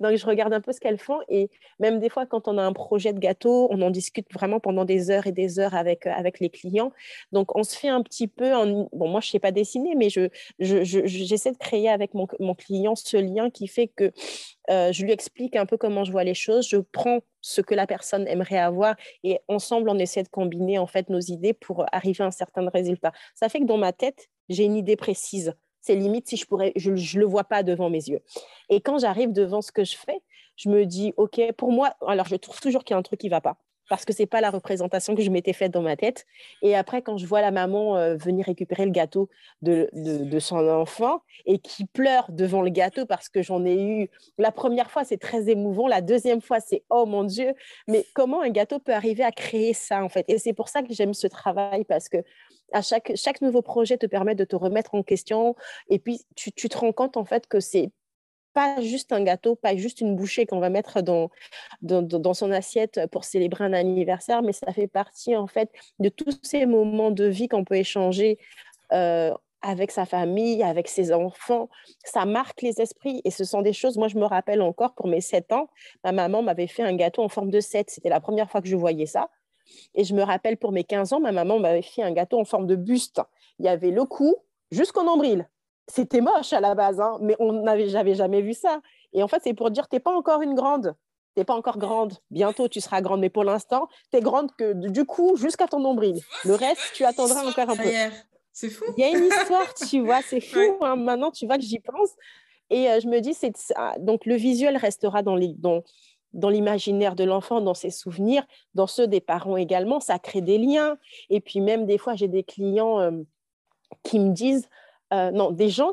Donc, je regarde un peu ce qu'elles font. Et même des fois, quand on a un projet de gâteau, on en discute vraiment pendant des heures et des heures avec, euh, avec les clients. Donc, on se fait un petit peu. En... Bon, moi, je ne sais pas dessiner, mais j'essaie je, de créer avec mon, mon, client ce lien qui fait que euh, je lui explique un peu comment je vois les choses. Je prends ce que la personne aimerait avoir et ensemble, on essaie de combiner en fait nos idées pour arriver à un certain résultat. Ça fait que dans ma tête, j'ai une idée précise c'est limite si je pourrais, je ne le vois pas devant mes yeux. Et quand j'arrive devant ce que je fais, je me dis, OK, pour moi, alors je trouve toujours qu'il y a un truc qui ne va pas parce que ce n'est pas la représentation que je m'étais faite dans ma tête. Et après, quand je vois la maman euh, venir récupérer le gâteau de, de, son enfant et qui pleure devant le gâteau parce que j'en ai eu, la première fois, c'est très émouvant, la deuxième fois, c'est oh mon Dieu, mais comment un gâteau peut arriver à créer ça en fait? Et c'est pour ça que j'aime ce travail parce que à chaque, chaque nouveau projet te permet de te remettre en question et puis tu, tu te rends compte en fait que c'est pas juste un gâteau, pas juste une bouchée qu'on va mettre dans, dans, dans, son assiette pour célébrer un anniversaire, mais ça fait partie en fait de tous ces moments de vie qu'on peut échanger euh, avec sa famille, avec ses enfants. Ça marque les esprits et ce sont des choses, moi je me rappelle encore pour mes 7 ans, ma maman m'avait fait un gâteau en forme de 7. C'était la première fois que je voyais ça. Et je me rappelle pour mes 15 ans, ma maman m'avait fait un gâteau en forme de buste. Il y avait le cou jusqu'au nombril. C'était moche à la base, hein, mais on n'avait j'avais jamais vu ça. Et en fait, c'est pour dire, tu n'es pas encore une grande. Tu n'es pas encore grande. Bientôt, tu seras grande. Mais pour l'instant, tu es grande que du cou jusqu'à ton nombril. Le reste, tu attendras encore un peu. C'est fou. Il y a une histoire, tu vois, c'est *laughs* fou. Hein. Maintenant, tu vois que j'y pense. Et euh, je me dis, c'est donc le visuel restera dans les, dans, dans l'imaginaire de l'enfant, dans ses souvenirs, dans ceux des parents également. Ça crée des liens. Et puis même des fois, j'ai des clients euh, qui me disent, euh, non, des gens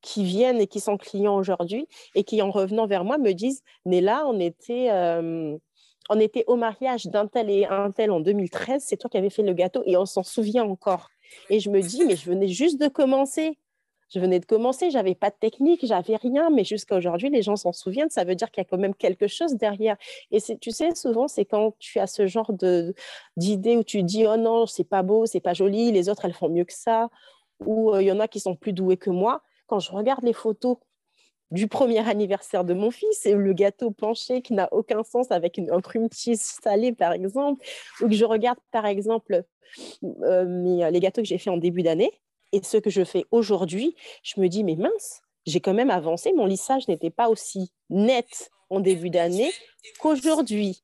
qui, viennent et qui sont clients aujourd'hui et qui, en revenant vers moi, me disent, Néla, on était, euh, on était au mariage d'un tel et un tel en 2013, c'est toi qui avais fait le gâteau et on s'en souvient encore. Et je me dis, mais je venais juste de commencer je venais de commencer, j'avais pas de technique, j'avais rien, mais jusqu'à aujourd'hui, les gens s'en souviennent. Ça veut dire qu'il y a quand même quelque chose derrière. Et tu sais, souvent, c'est quand tu as ce genre d'idée où tu dis oh non, c'est pas beau, c'est pas joli, les autres elles font mieux que ça, ou euh, il y en a qui sont plus doués que moi. Quand je regarde les photos du premier *laughs* anniversaire de mon fils et le gâteau penché qui n'a aucun sens avec une, un cream cheese salé par exemple, ou que je regarde par exemple euh, les gâteaux que j'ai fait en début d'année, et ce que je fais aujourd'hui, je me dis, mais mince, j'ai quand même avancé. Mon lissage n'était pas aussi net en début d'année qu'aujourd'hui.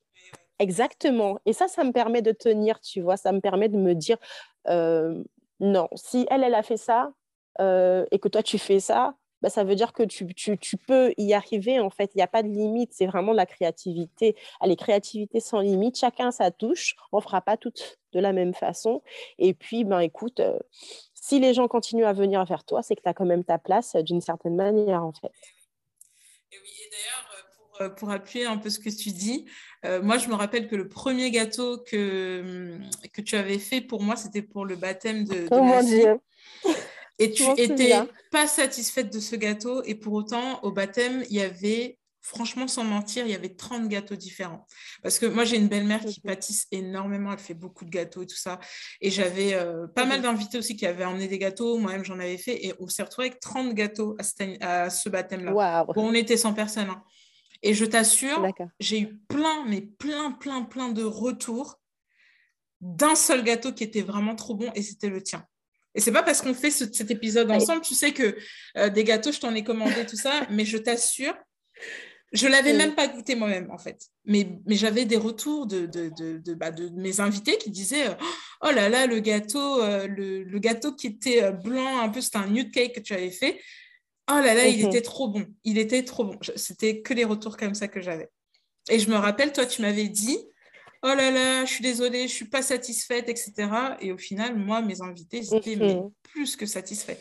Exactement. Et ça, ça me permet de tenir, tu vois, ça me permet de me dire, euh, non, si elle, elle a fait ça euh, et que toi, tu fais ça, bah, ça veut dire que tu, tu, tu, peux y arriver. En fait, il n'y a pas de limite. C'est vraiment la créativité. Allez, créativité sans limite. Chacun sa touche. On ne fera pas toutes de la même façon. Et puis, ben, écoute, euh, si les gens continuent à venir vers toi, c'est que tu as quand même ta place euh, d'une certaine manière, en fait. Et oui, et d'ailleurs, euh, euh, pour, appuyer un peu ce que tu dis, moi, je me rappelle que le premier gâteau que, hum, que tu avais fait pour moi, c'était pour le baptême de, de oh mon Dieu. Et tu n'étais pas satisfaite de ce gâteau. Et pour autant, au baptême, il y avait franchement, sans mentir, il y avait 30 gâteaux différents. Parce que moi, j'ai une belle-mère qui pâtisse énormément, elle fait beaucoup de gâteaux et tout ça. Et j'avais euh, pas mal d'invités aussi qui avaient emmené des gâteaux, moi-même j'en avais fait, et on s'est retrouvé avec 30 gâteaux à, ce baptême-là. Bon, on était 100 personnes. Hein. Et je t'assure, j'ai eu plein, mais plein, plein, plein de retours d'un seul gâteau qui était vraiment trop bon, et c'était le tien. Et c'est pas parce qu'on fait cet épisode ensemble, tu sais que euh, des gâteaux, je t'en ai commandé, tout ça, mais je t'assure, je l'avais mm. même pas goûté moi-même, en fait. Mais, mais j'avais des retours de, de, de, bah, de, mes invités qui disaient Oh là là, le gâteau, euh, le, le, gâteau qui était euh, blanc, un peu, c'était un nude cake que tu avais fait. Oh là là, il mm-hmm. était trop bon. Il était trop bon. C'était que les retours comme ça que j'avais. Et je me rappelle, toi, tu m'avais dit oh là là, je suis désolée, je suis pas satisfaite, etc. Et au final, moi, mes invités, ils étaient mhm. plus que satisfaits.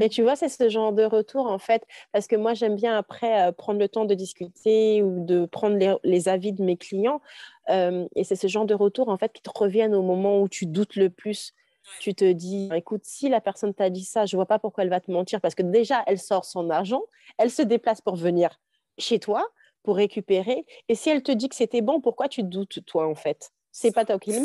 Et tu vois, c'est ce genre de retour, en fait, parce que moi, j'aime bien après euh, prendre le temps de discuter ou de prendre les, avis de mes clients. Euh, et c'est ce genre de retour, en fait, qui te reviennent au moment où tu doutes le plus. Tu te dis, écoute, si la personne t'a dit ça, je vois pas pourquoi elle va te mentir, parce que déjà, elle sort son argent, elle se déplace pour venir chez toi pour récupérer. Et si elle te dit que c'était bon, pourquoi tu doutes, toi, en fait? C'est pas toi qui le.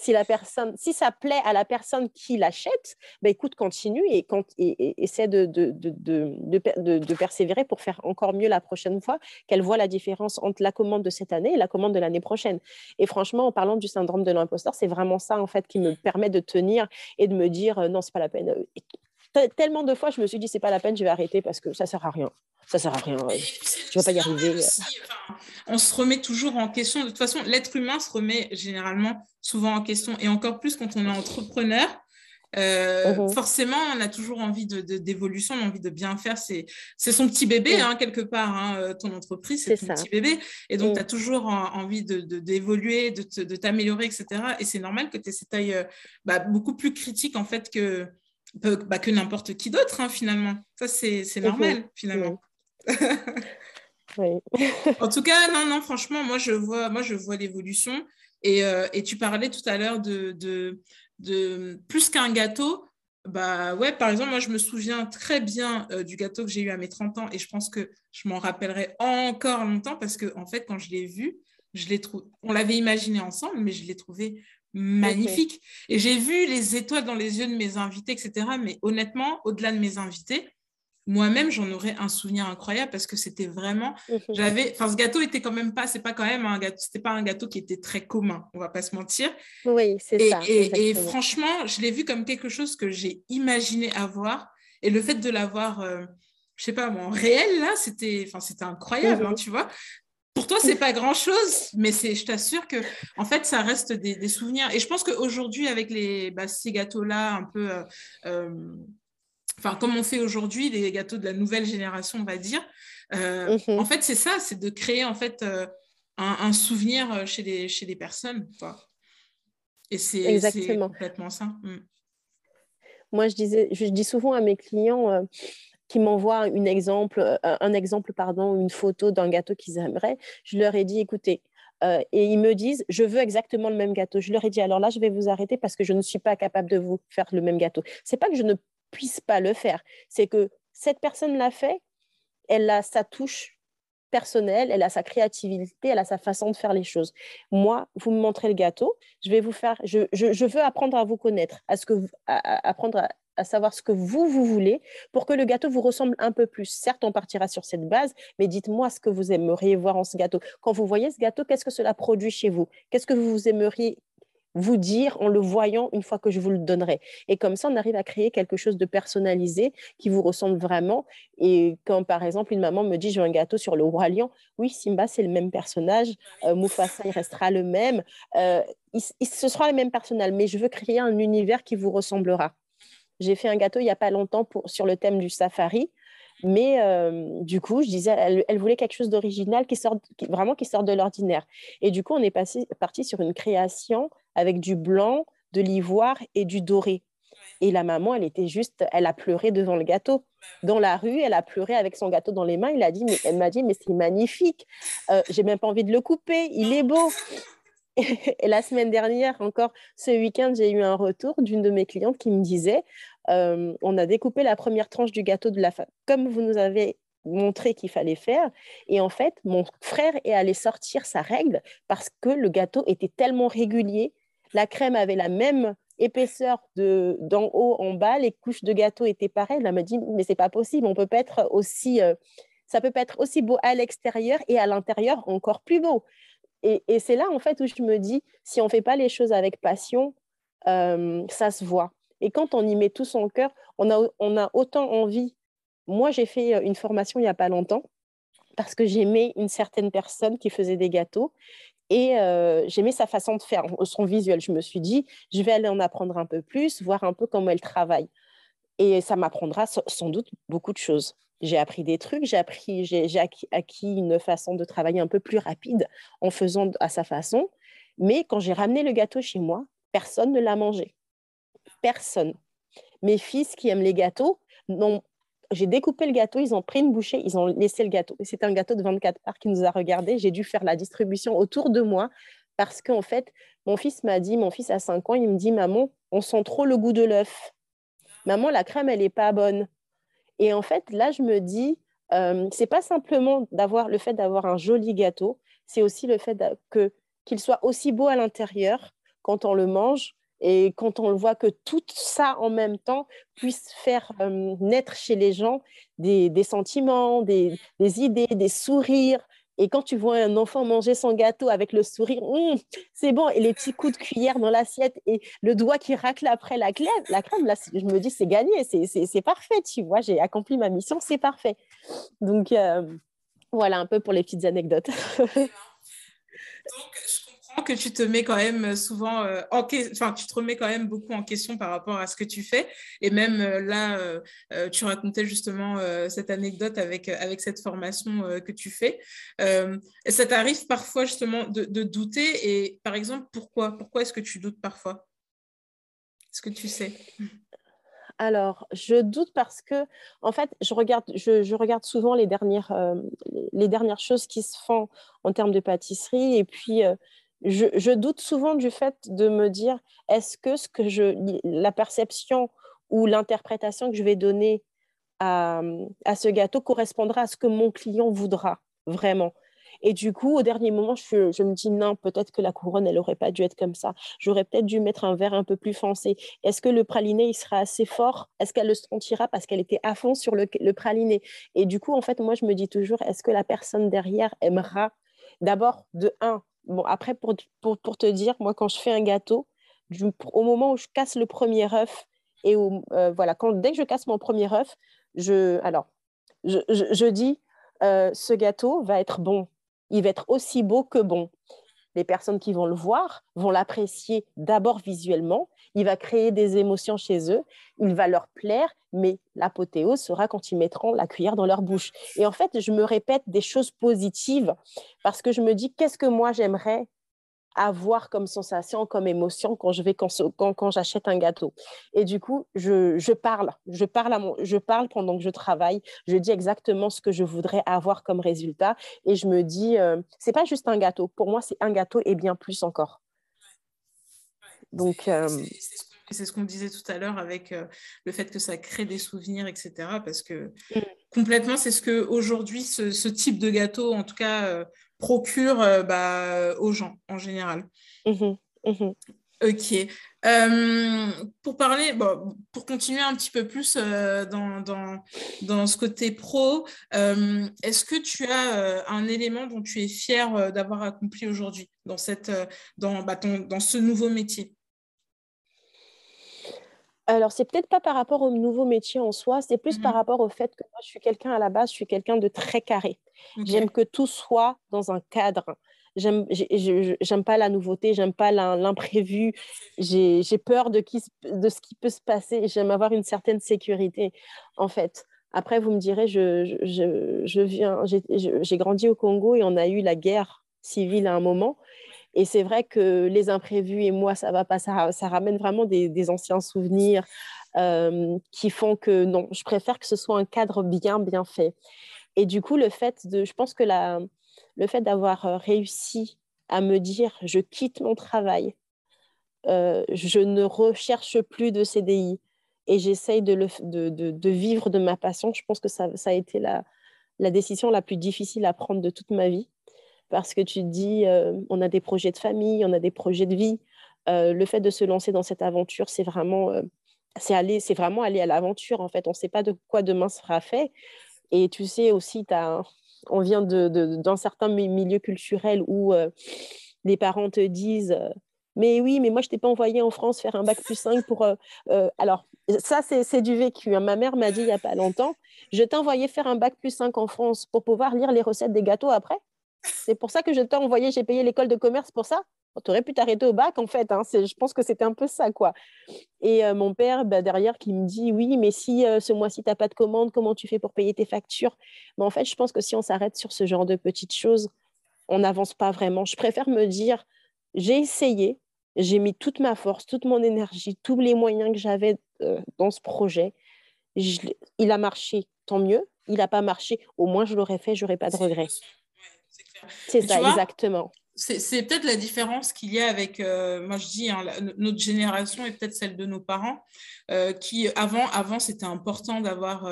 Si, la personne, si ça plaît à la personne qui l'achète, ben écoute, continue et, quand, et, essaie de de, de, de, de, persévérer pour faire encore mieux la prochaine fois, qu'elle voit la différence entre la commande de cette année et la commande de l'année prochaine. Et franchement, en parlant du syndrome de l'imposteur, c'est vraiment ça, en fait, qui me permet de tenir et de me dire, euh, non, c'est pas la peine tellement de fois, je me suis dit, c'est pas la peine, je vais arrêter parce que ça sert à rien. Ça sert à rien. Je vais pas y arriver. on se remet toujours en question. De toute façon, l'être humain se remet généralement souvent en question et encore plus quand on est entrepreneur. Euh, mmh forcément, on a toujours envie d'évolution, de, on a envie de bien faire. C'est son petit bébé, mmh. hein, quelque part. Hein, euh, ton entreprise, c'est ton petit bébé. Et donc, mmh. tu as toujours envie d'évoluer, de, de, t'améliorer, etc. Et c'est normal que tu aies cette œil euh, bah, beaucoup plus critique, en fait, que, bah, que n'importe qui d'autre, hein, finalement. Ça, c'est normal, finalement. *laughs* *laughs* en tout cas, non, non, franchement, moi, je vois, moi, je vois l'évolution. Et, euh, et, tu parlais tout à l'heure de, de, de, plus qu'un gâteau. Bah ouais, par exemple, moi, je me souviens très bien euh, du gâteau que j'ai eu à mes 30 ans et je pense que je m'en rappellerai encore longtemps parce que, en fait, quand je l'ai vu, je l'ai on l'avait imaginé ensemble, mais je l'ai trouvé magnifique. Et j'ai vu les étoiles dans les yeux de mes invités, etc. Mais honnêtement, au-delà de mes invités, moi-même, j'en aurais un souvenir incroyable parce que c'était vraiment, *laughs* j'avais, enfin, ce gâteau était quand même pas, c'est pas quand même un gâteau, c'était pas un gâteau qui était très commun, on va pas se mentir. Oui, c'est ça. Et, franchement, je l'ai vu comme quelque chose que j'ai imaginé avoir, et le fait de l'avoir, euh, je sais pas, en réel là, c'était, enfin, c'était incroyable, hein, tu vois. Pour toi, c'est pas grand chose, mais c'est, je t'assure que, en fait, ça reste des, souvenirs. Et je pense qu'aujourd'hui, avec les, bah, ces gâteaux-là, un peu, euh, euh, enfin, comme on fait aujourd'hui, les gâteaux de la nouvelle génération, on va dire, euh, mhm. en fait, c'est ça, c'est de créer, en fait, un, souvenir chez les, chez les personnes. Et c'est, complètement ça. Mm. Moi, je, disais, je dis souvent à mes clients, qui m'envoient un exemple, euh, un exemple pardon, une photo d'un gâteau qu'ils aimeraient, je leur ai dit, écoutez, euh, et ils me disent, je veux exactement le même gâteau. Je leur ai dit, alors là, je vais vous arrêter parce que je ne suis pas capable de vous faire le même gâteau. C'est pas que je ne puisse pas le faire, c'est que cette personne l'a fait, elle a sa touche personnelle, elle a sa créativité, elle a sa façon de faire les choses. Moi, vous me montrez le gâteau, je vais vous faire, je, je, veux apprendre à vous connaître, à ce que, à, apprendre à, à savoir ce que vous, vous voulez pour que le gâteau vous ressemble un peu plus. Certes, on partira sur cette base, mais dites-moi ce que vous aimeriez voir en ce gâteau. Quand vous voyez ce gâteau, qu'est-ce que cela produit chez vous? Qu'est-ce que vous aimeriez vous dire en le voyant une fois que je vous le donnerai? Et comme ça, on arrive à créer quelque chose de personnalisé qui vous ressemble vraiment. Et quand, par exemple, une maman me dit, j'ai un gâteau sur le roi lion, oui, Simba, c'est le même personnage, euh, Mufasa, il restera le même, euh, ce sera le même personnage, mais je veux créer un univers qui vous ressemblera. J'ai fait un gâteau il n'y a pas longtemps pour, sur le thème du safari. Mais euh, du coup, je disais, elle, voulait quelque chose d'original qui sort, vraiment qui sort de l'ordinaire. Et du coup, on est passé, parti sur une création avec du blanc, de l'ivoire et du doré. Et la maman, elle était juste, elle a pleuré devant le gâteau. Dans la rue, elle a pleuré avec son gâteau dans les mains. Il a dit, mais, elle m'a dit, mais c'est magnifique. Euh, J'ai même pas envie de le couper. Il est beau. *laughs* Et la semaine dernière, encore ce week-end, j'ai eu un retour d'une de mes clientes qui me disait euh, On a découpé la première tranche du gâteau de la femme, comme vous nous avez montré qu'il fallait faire. Et en fait, mon frère est allé sortir sa règle parce que le gâteau était tellement régulier. La crème avait la même épaisseur d'en haut en bas, les couches de gâteau étaient pareilles. Elle m'a dit mais c'est pas possible, on peut être aussi, euh, ça peut pas être aussi beau à l'extérieur et à l'intérieur encore plus beau. Et, c'est là, en fait, où je me dis, si on ne fait pas les choses avec passion, ça se voit. Et quand on y met tout son cœur, on a, on a autant envie. Moi, j'ai fait une formation il n'y a pas longtemps parce que j'aimais une certaine personne qui faisait des gâteaux et j'aimais sa façon de faire, son visuel. Je me suis dit, je vais aller en apprendre un peu plus, voir un peu comment elle travaille. Et ça m'apprendra sans doute beaucoup de choses. J'ai appris des trucs, j'ai appris, j'ai acquis, une façon de travailler un peu plus rapide en faisant à sa façon. Mais quand j'ai ramené le gâteau chez moi, personne ne l'a mangé. Personne. Mes fils qui aiment les gâteaux j'ai découpé le gâteau, ils ont pris une bouchée, ils ont laissé le gâteau. C'était un gâteau de 24 parts qui nous a regardé. J'ai dû faire la distribution autour de moi parce qu'en fait, mon fils m'a dit, mon fils a 5 ans, il me dit, maman, on sent trop le goût de l'œuf. Maman, la crème, elle n'est pas bonne. Et en fait, là, je me dis, euh, c'est pas simplement d'avoir le fait d'avoir un joli gâteau, c'est aussi le fait que qu'il soit aussi beau à l'intérieur quand on le mange et quand on le voit que tout ça en même temps puisse faire euh, naître chez les gens des, sentiments, des, idées, des sourires. Et quand tu vois un enfant manger son gâteau avec le sourire, hum, c'est bon, et les petits coups de cuillère dans l'assiette et le doigt qui racle après la crème, la crème là, je me dis, c'est gagné, c'est parfait, tu vois, j'ai accompli ma mission, c'est parfait. Donc, euh, voilà un peu pour les petites anecdotes. *laughs* que tu te mets quand même souvent euh, en enfin tu te remets quand même beaucoup en question par rapport à ce que tu fais. Et même euh, là euh, tu racontais justement cette anecdote avec avec cette formation que tu fais. Ça t'arrive parfois justement de, douter et par exemple pourquoi? Pourquoi est-ce que tu doutes parfois? Est-ce que tu sais? Alors, je doute parce que, en fait, je regarde, je, regarde souvent les dernières, les, dernières choses qui se font en termes de pâtisserie. Et puis, je, doute souvent du fait de me dire est-ce que, ce que je, la perception ou l'interprétation que je vais donner à, ce gâteau correspondra à ce que mon client voudra vraiment. Et du coup, au dernier moment, je, me dis non, peut-être que la couronne, elle n'aurait pas dû être comme ça. J'aurais peut-être dû mettre un verre un peu plus foncé. Est-ce que le praliné, il sera assez fort? Est-ce qu'elle le sentira parce qu'elle était à fond sur le, le praliné? Et du coup, en fait, moi, je me dis toujours, est-ce que la personne derrière aimera d'abord, de un, Bon, après, pour, te dire, moi, quand je fais un gâteau, au moment où je casse le premier œuf, et euh, voilà, dès que je casse mon premier œuf, je, alors, je, je, dis, euh, ce gâteau va être bon. Il va être aussi beau que bon les personnes qui vont le voir vont l'apprécier d'abord visuellement, il va créer des émotions chez eux, il va leur plaire, mais l'apothéose sera quand ils mettront la cuillère dans leur bouche. Et en fait, je me répète des choses positives parce que je me dis, qu'est-ce que moi j'aimerais avoir comme sensation, comme émotion quand je vais quand, quand, j'achète un gâteau. Et du coup, je, je, parle, je parle, à mon, je parle pendant que je travaille, je dis exactement ce que je voudrais avoir comme résultat et je me dis, euh, c'est pas juste un gâteau. Pour moi, c'est un gâteau et bien plus encore. Donc, euh, c'est ce qu'on disait tout à l'heure avec euh, le fait que ça crée des souvenirs, etc. Parce que mm. complètement, c'est ce que aujourd'hui ce, ce, type de gâteau, en tout cas, procure euh, bah, aux gens en général. Mmh mmh ok. Euh, pour parler, bon, pour continuer un petit peu plus euh, dans, dans, dans, ce côté pro, est-ce que tu as un élément dont tu es fier d'avoir accompli aujourd'hui dans, cette, dans, bah, dans ce nouveau métier? Alors, c'est peut-être pas par rapport au nouveau métier en soi, c'est plus par mmh rapport au fait que moi, je suis quelqu'un à la base, je suis quelqu'un de très carré. J'aime que tout soit dans un cadre. J'aime, j'aime pas la nouveauté, j'aime pas l'imprévu. J'ai peur de, qui, de ce qui peut se passer. J'aime avoir une certaine sécurité, en fait. Après, vous me direz, je, je, je viens, j'ai grandi au Congo et on a eu la guerre civile à un moment. Et c'est vrai que les imprévus et moi, ça va pas, ça, ramène vraiment des, anciens souvenirs qui font que non, je préfère que ce soit un cadre bien, bien fait. Et du coup, le fait de, je pense que la, le fait d'avoir réussi à me dire, je quitte mon travail, je ne recherche plus de CDI et j'essaye de, de, de, vivre de ma passion, je pense que ça, ça a été la décision la plus difficile à prendre de toute ma vie parce que tu dis, euh, on a des projets de famille, on a des projets de vie. Euh, le fait de se lancer dans cette aventure, c'est vraiment, euh, aller, vraiment aller à l'aventure. En fait, on ne sait pas de quoi demain sera fait. Et tu sais aussi, as, on vient d'un certain milieu culturel où les parents te disent Mais oui, mais moi, je t'ai pas envoyé en France faire un bac plus 5 pour. Euh, euh, alors, ça, c'est du vécu. Hein. Ma mère m'a dit il n'y a pas longtemps je t'ai envoyé faire un bac plus 5 en France pour pouvoir lire les recettes des gâteaux après. C'est pour ça que je t'ai envoyé, j'ai payé l'école de commerce pour ça. Tu aurais pu t'arrêter au bac, en fait. Hein. Je pense que c'était un peu ça, quoi. Et euh, mon père, bah, derrière, qui me dit Oui, mais si ce mois-ci, tu n'as pas de commande, comment tu fais pour payer tes factures? Mais en fait, je pense que si on s'arrête sur ce genre de petites choses, on n'avance pas vraiment. Je préfère me dire j'ai essayé, j'ai mis toute ma force, toute mon énergie, tous les moyens que j'avais euh, dans ce projet. il a marché, tant mieux. Il n'a pas marché, au moins je l'aurais fait, je n'aurais pas de regrets. C'est ça, exactement. C'est peut-être la différence qu'il y a avec, euh, moi je dis, hein, notre génération et peut-être celle de nos parents, euh, qui avant, avant c'était important d'avoir,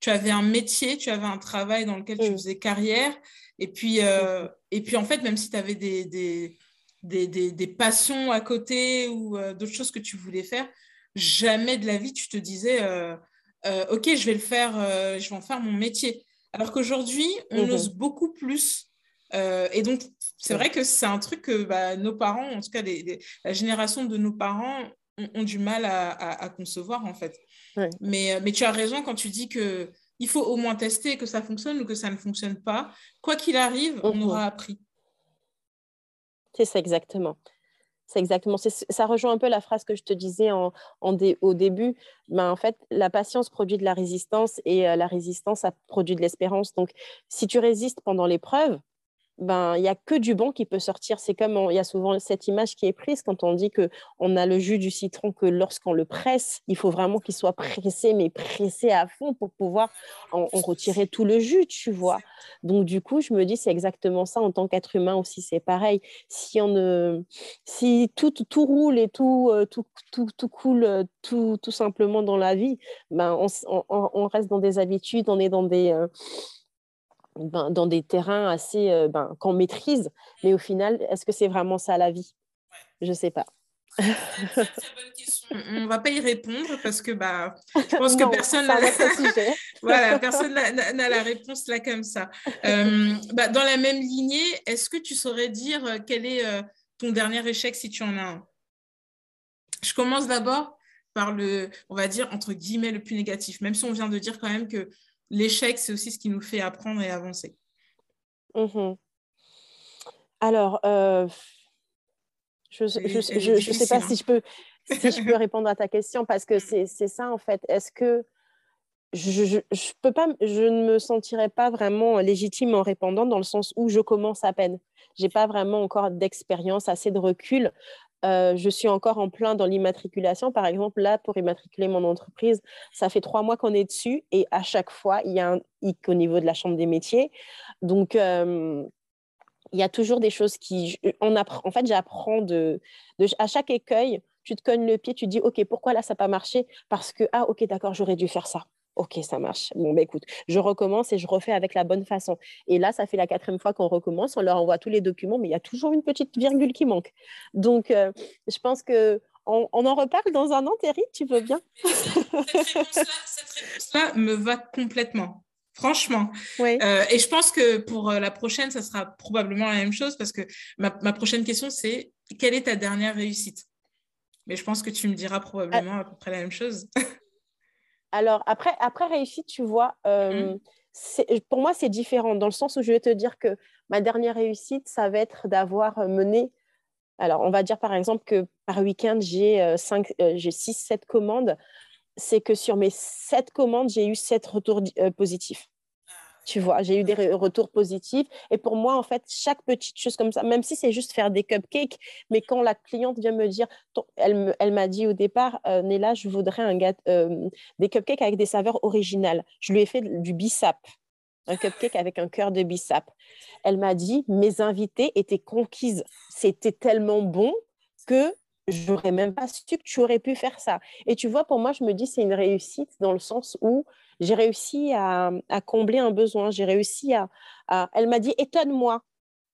tu avais un métier, tu avais un travail dans lequel tu mm. faisais carrière, et puis, et puis en fait, même si tu avais des, des des, des, passions à côté ou euh, d'autres choses que tu voulais faire, jamais de la vie tu te disais euh, euh, ok je vais le faire, je vais en faire mon métier. Alors qu'aujourd'hui on mhm. ose beaucoup plus. Et donc c'est vrai que c'est un truc que bah, nos parents, en tout cas la génération de nos parents, ont, du mal à, à, concevoir en fait. Mais, mais tu as raison quand tu dis que il faut au moins tester que ça fonctionne ou que ça ne fonctionne pas. Quoi qu'il arrive, on mhm. aura appris. C'est ça exactement. C'est exactement. Ça rejoint un peu la phrase que je te disais en, au début. Ben, en fait, la patience produit de la résistance et euh, la résistance a produit de l'espérance. Donc, si tu résistes pendant l'épreuve, ben il y a que du bon qui peut sortir. C'est comme il y a souvent cette image qui est prise quand on dit que on a le jus du citron que lorsqu'on le presse, il faut vraiment qu'il soit pressé, mais pressé à fond pour pouvoir en, retirer tout le jus, tu vois. Donc du coup, je me dis c'est exactement ça en tant qu'être humain aussi, c'est pareil. Si on ne, si tout, tout roule et tout, euh, tout, tout, tout coule euh, tout, tout simplement dans la vie, ben on, reste dans des habitudes, on est dans des euh, ben, dans des terrains assez euh, ben, qu'on maîtrise. Mais au final, est-ce que c'est vraiment ça la vie? Je ne sais pas. Très, bonne question. *laughs* On ne va pas y répondre parce que bah, je pense que personne n'a *laughs* voilà, personne n'a la *laughs* réponse là comme ça. Euh, bah, dans la même lignée, est-ce que tu saurais dire euh, quel est ton dernier échec si tu en as un? Je commence d'abord par le, on va dire, entre guillemets, le plus négatif, même si on vient de dire quand même que l'échec, c'est aussi ce qui nous fait apprendre et avancer. Mhm. Alors, euh, je ne sais pas si, je peux, si je peux *laughs* répondre à ta question parce que c'est ça en fait. Est-ce que je, je, peux pas, je ne me sentirais pas vraiment légitime en répondant dans le sens où je commence à peine. J'ai pas vraiment encore d'expérience, assez de recul euh, je suis encore en plein dans l'immatriculation. Par exemple, là, pour immatriculer mon entreprise, ça fait trois mois qu'on est dessus et à chaque fois, il y a un hic au niveau de la Chambre des métiers. Donc, euh, il y a toujours des choses qui... On apprend, en fait, j'apprends à chaque écueil, tu te cognes le pied, tu dis, OK, pourquoi là, ça n'a pas marché? Parce que, ah, OK, d'accord, j'aurais dû faire ça. Ok, ça marche. Bon, bah, écoute, je recommence et je refais avec la bonne façon. Et là, ça fait la quatrième fois qu'on recommence, on leur envoie tous les documents, mais il y a toujours une petite virgule qui manque. Donc, euh, je pense que on, en reparle dans un an, Terry, tu veux bien? *laughs* Cette réponse-là me va complètement. Franchement. Euh, et je pense que pour euh, la prochaine, ça sera probablement la même chose parce que ma, ma prochaine question, c'est quelle est ta dernière réussite? Mais je pense que tu me diras probablement à peu près la même chose. *laughs* Alors, après, après réussite, tu vois, euh, mmh. pour moi, c'est différent dans le sens où je vais te dire que ma dernière réussite, ça va être d'avoir mené. Alors, on va dire par exemple que par week-end, j'ai euh, euh, j'ai 6, 7 commandes. C'est que sur mes 7 commandes, j'ai eu 7 retours positifs. Tu vois, j'ai eu des retours positifs. Et pour moi, en fait, chaque petite chose comme ça, même si c'est juste faire des cupcakes, mais quand la cliente vient me dire, elle, elle m'a dit au départ, euh, Néla, je voudrais un euh, des cupcakes avec des saveurs originales. Je lui ai fait du bissap, un cupcake avec un cœur de bissap. Elle m'a dit, mes invités étaient conquises. C'était tellement bon que j'aurais même pas su que tu aurais pu faire ça. Et tu vois, pour moi, je me dis, c'est une réussite dans le sens où j'ai réussi à, combler un besoin. J'ai réussi à, Elle m'a dit étonne-moi.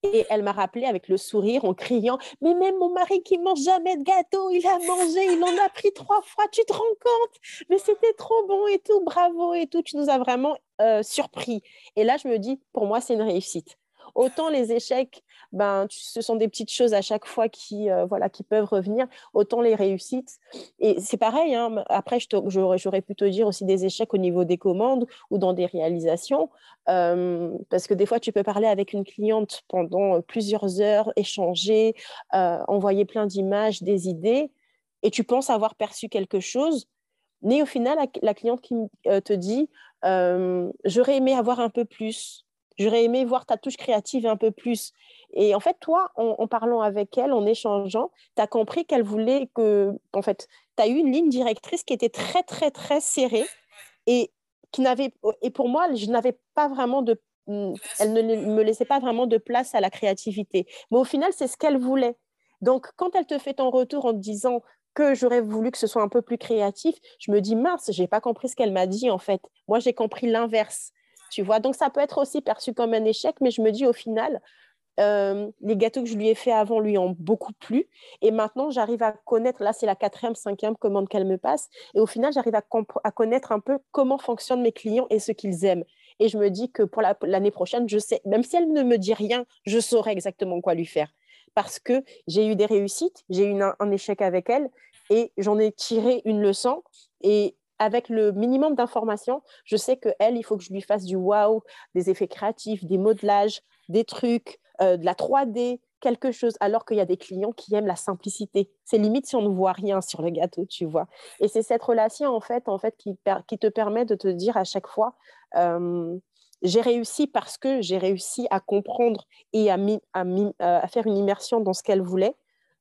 Et elle m'a rappelé avec le sourire en criant Mais même mon mari qui mange jamais de gâteau, il a mangé, il en a pris trois fois, tu te rends compte? Mais c'était trop bon et tout, bravo et tout, tu nous as vraiment euh, surpris. Et là, je me dis Pour moi, c'est une réussite. Autant les échecs, ben, ce sont des petites choses à chaque fois qui, euh, voilà, qui peuvent revenir, autant les réussites. Et c'est pareil, hein, après, j'aurais pu te dire aussi des échecs au niveau des commandes ou dans des réalisations, euh, parce que des fois, tu peux parler avec une cliente pendant plusieurs heures, échanger, euh, envoyer plein d'images, des idées, et tu penses avoir perçu quelque chose, mais au final, la, cliente qui te dit, j'aurais aimé avoir un peu plus, j'aurais aimé voir ta touche créative un peu plus. Et en fait, toi, en, parlant avec elle, en échangeant, tu as compris qu'elle voulait que, en fait, tu as eu une ligne directrice qui était très, très, très serrée et qui n'avait, et pour moi, je n'avais pas vraiment de, mm, elle ne me laissait pas vraiment de place à la créativité. Mais au final, c'est ce qu'elle voulait. Donc, quand elle te fait ton retour en te disant que j'aurais voulu que ce soit un peu plus créatif, je me dis mince, j'ai pas compris ce qu'elle m'a dit en fait. Moi, j'ai compris l'inverse. Tu vois, donc ça peut être aussi perçu comme un échec, mais je me dis au final, euh, les gâteaux que je lui ai fait avant lui ont beaucoup plu. Et maintenant, j'arrive à connaître, là, c'est la quatrième, cinquième commande qu'elle me passe. Et au final, j'arrive à, à, connaître un peu comment fonctionnent mes clients et ce qu'ils aiment. Et je me dis que pour l'année prochaine, je sais, même si elle ne me dit rien, je saurai exactement quoi lui faire. Parce que j'ai eu des réussites, j'ai eu un, échec avec elle et j'en ai tiré une leçon. Et avec le minimum d'informations, je sais qu'elle, il faut que je lui fasse du wow, des effets créatifs, des modelages, des trucs, euh, de la 3D, quelque chose, alors qu'il y a des clients qui aiment la simplicité. C'est limite si on ne voit rien sur le gâteau, tu vois. Et c'est cette relation, en fait, en fait qui, te permet de te dire à chaque fois, euh, j'ai réussi parce que j'ai réussi à comprendre et euh, à, faire une immersion dans ce qu'elle voulait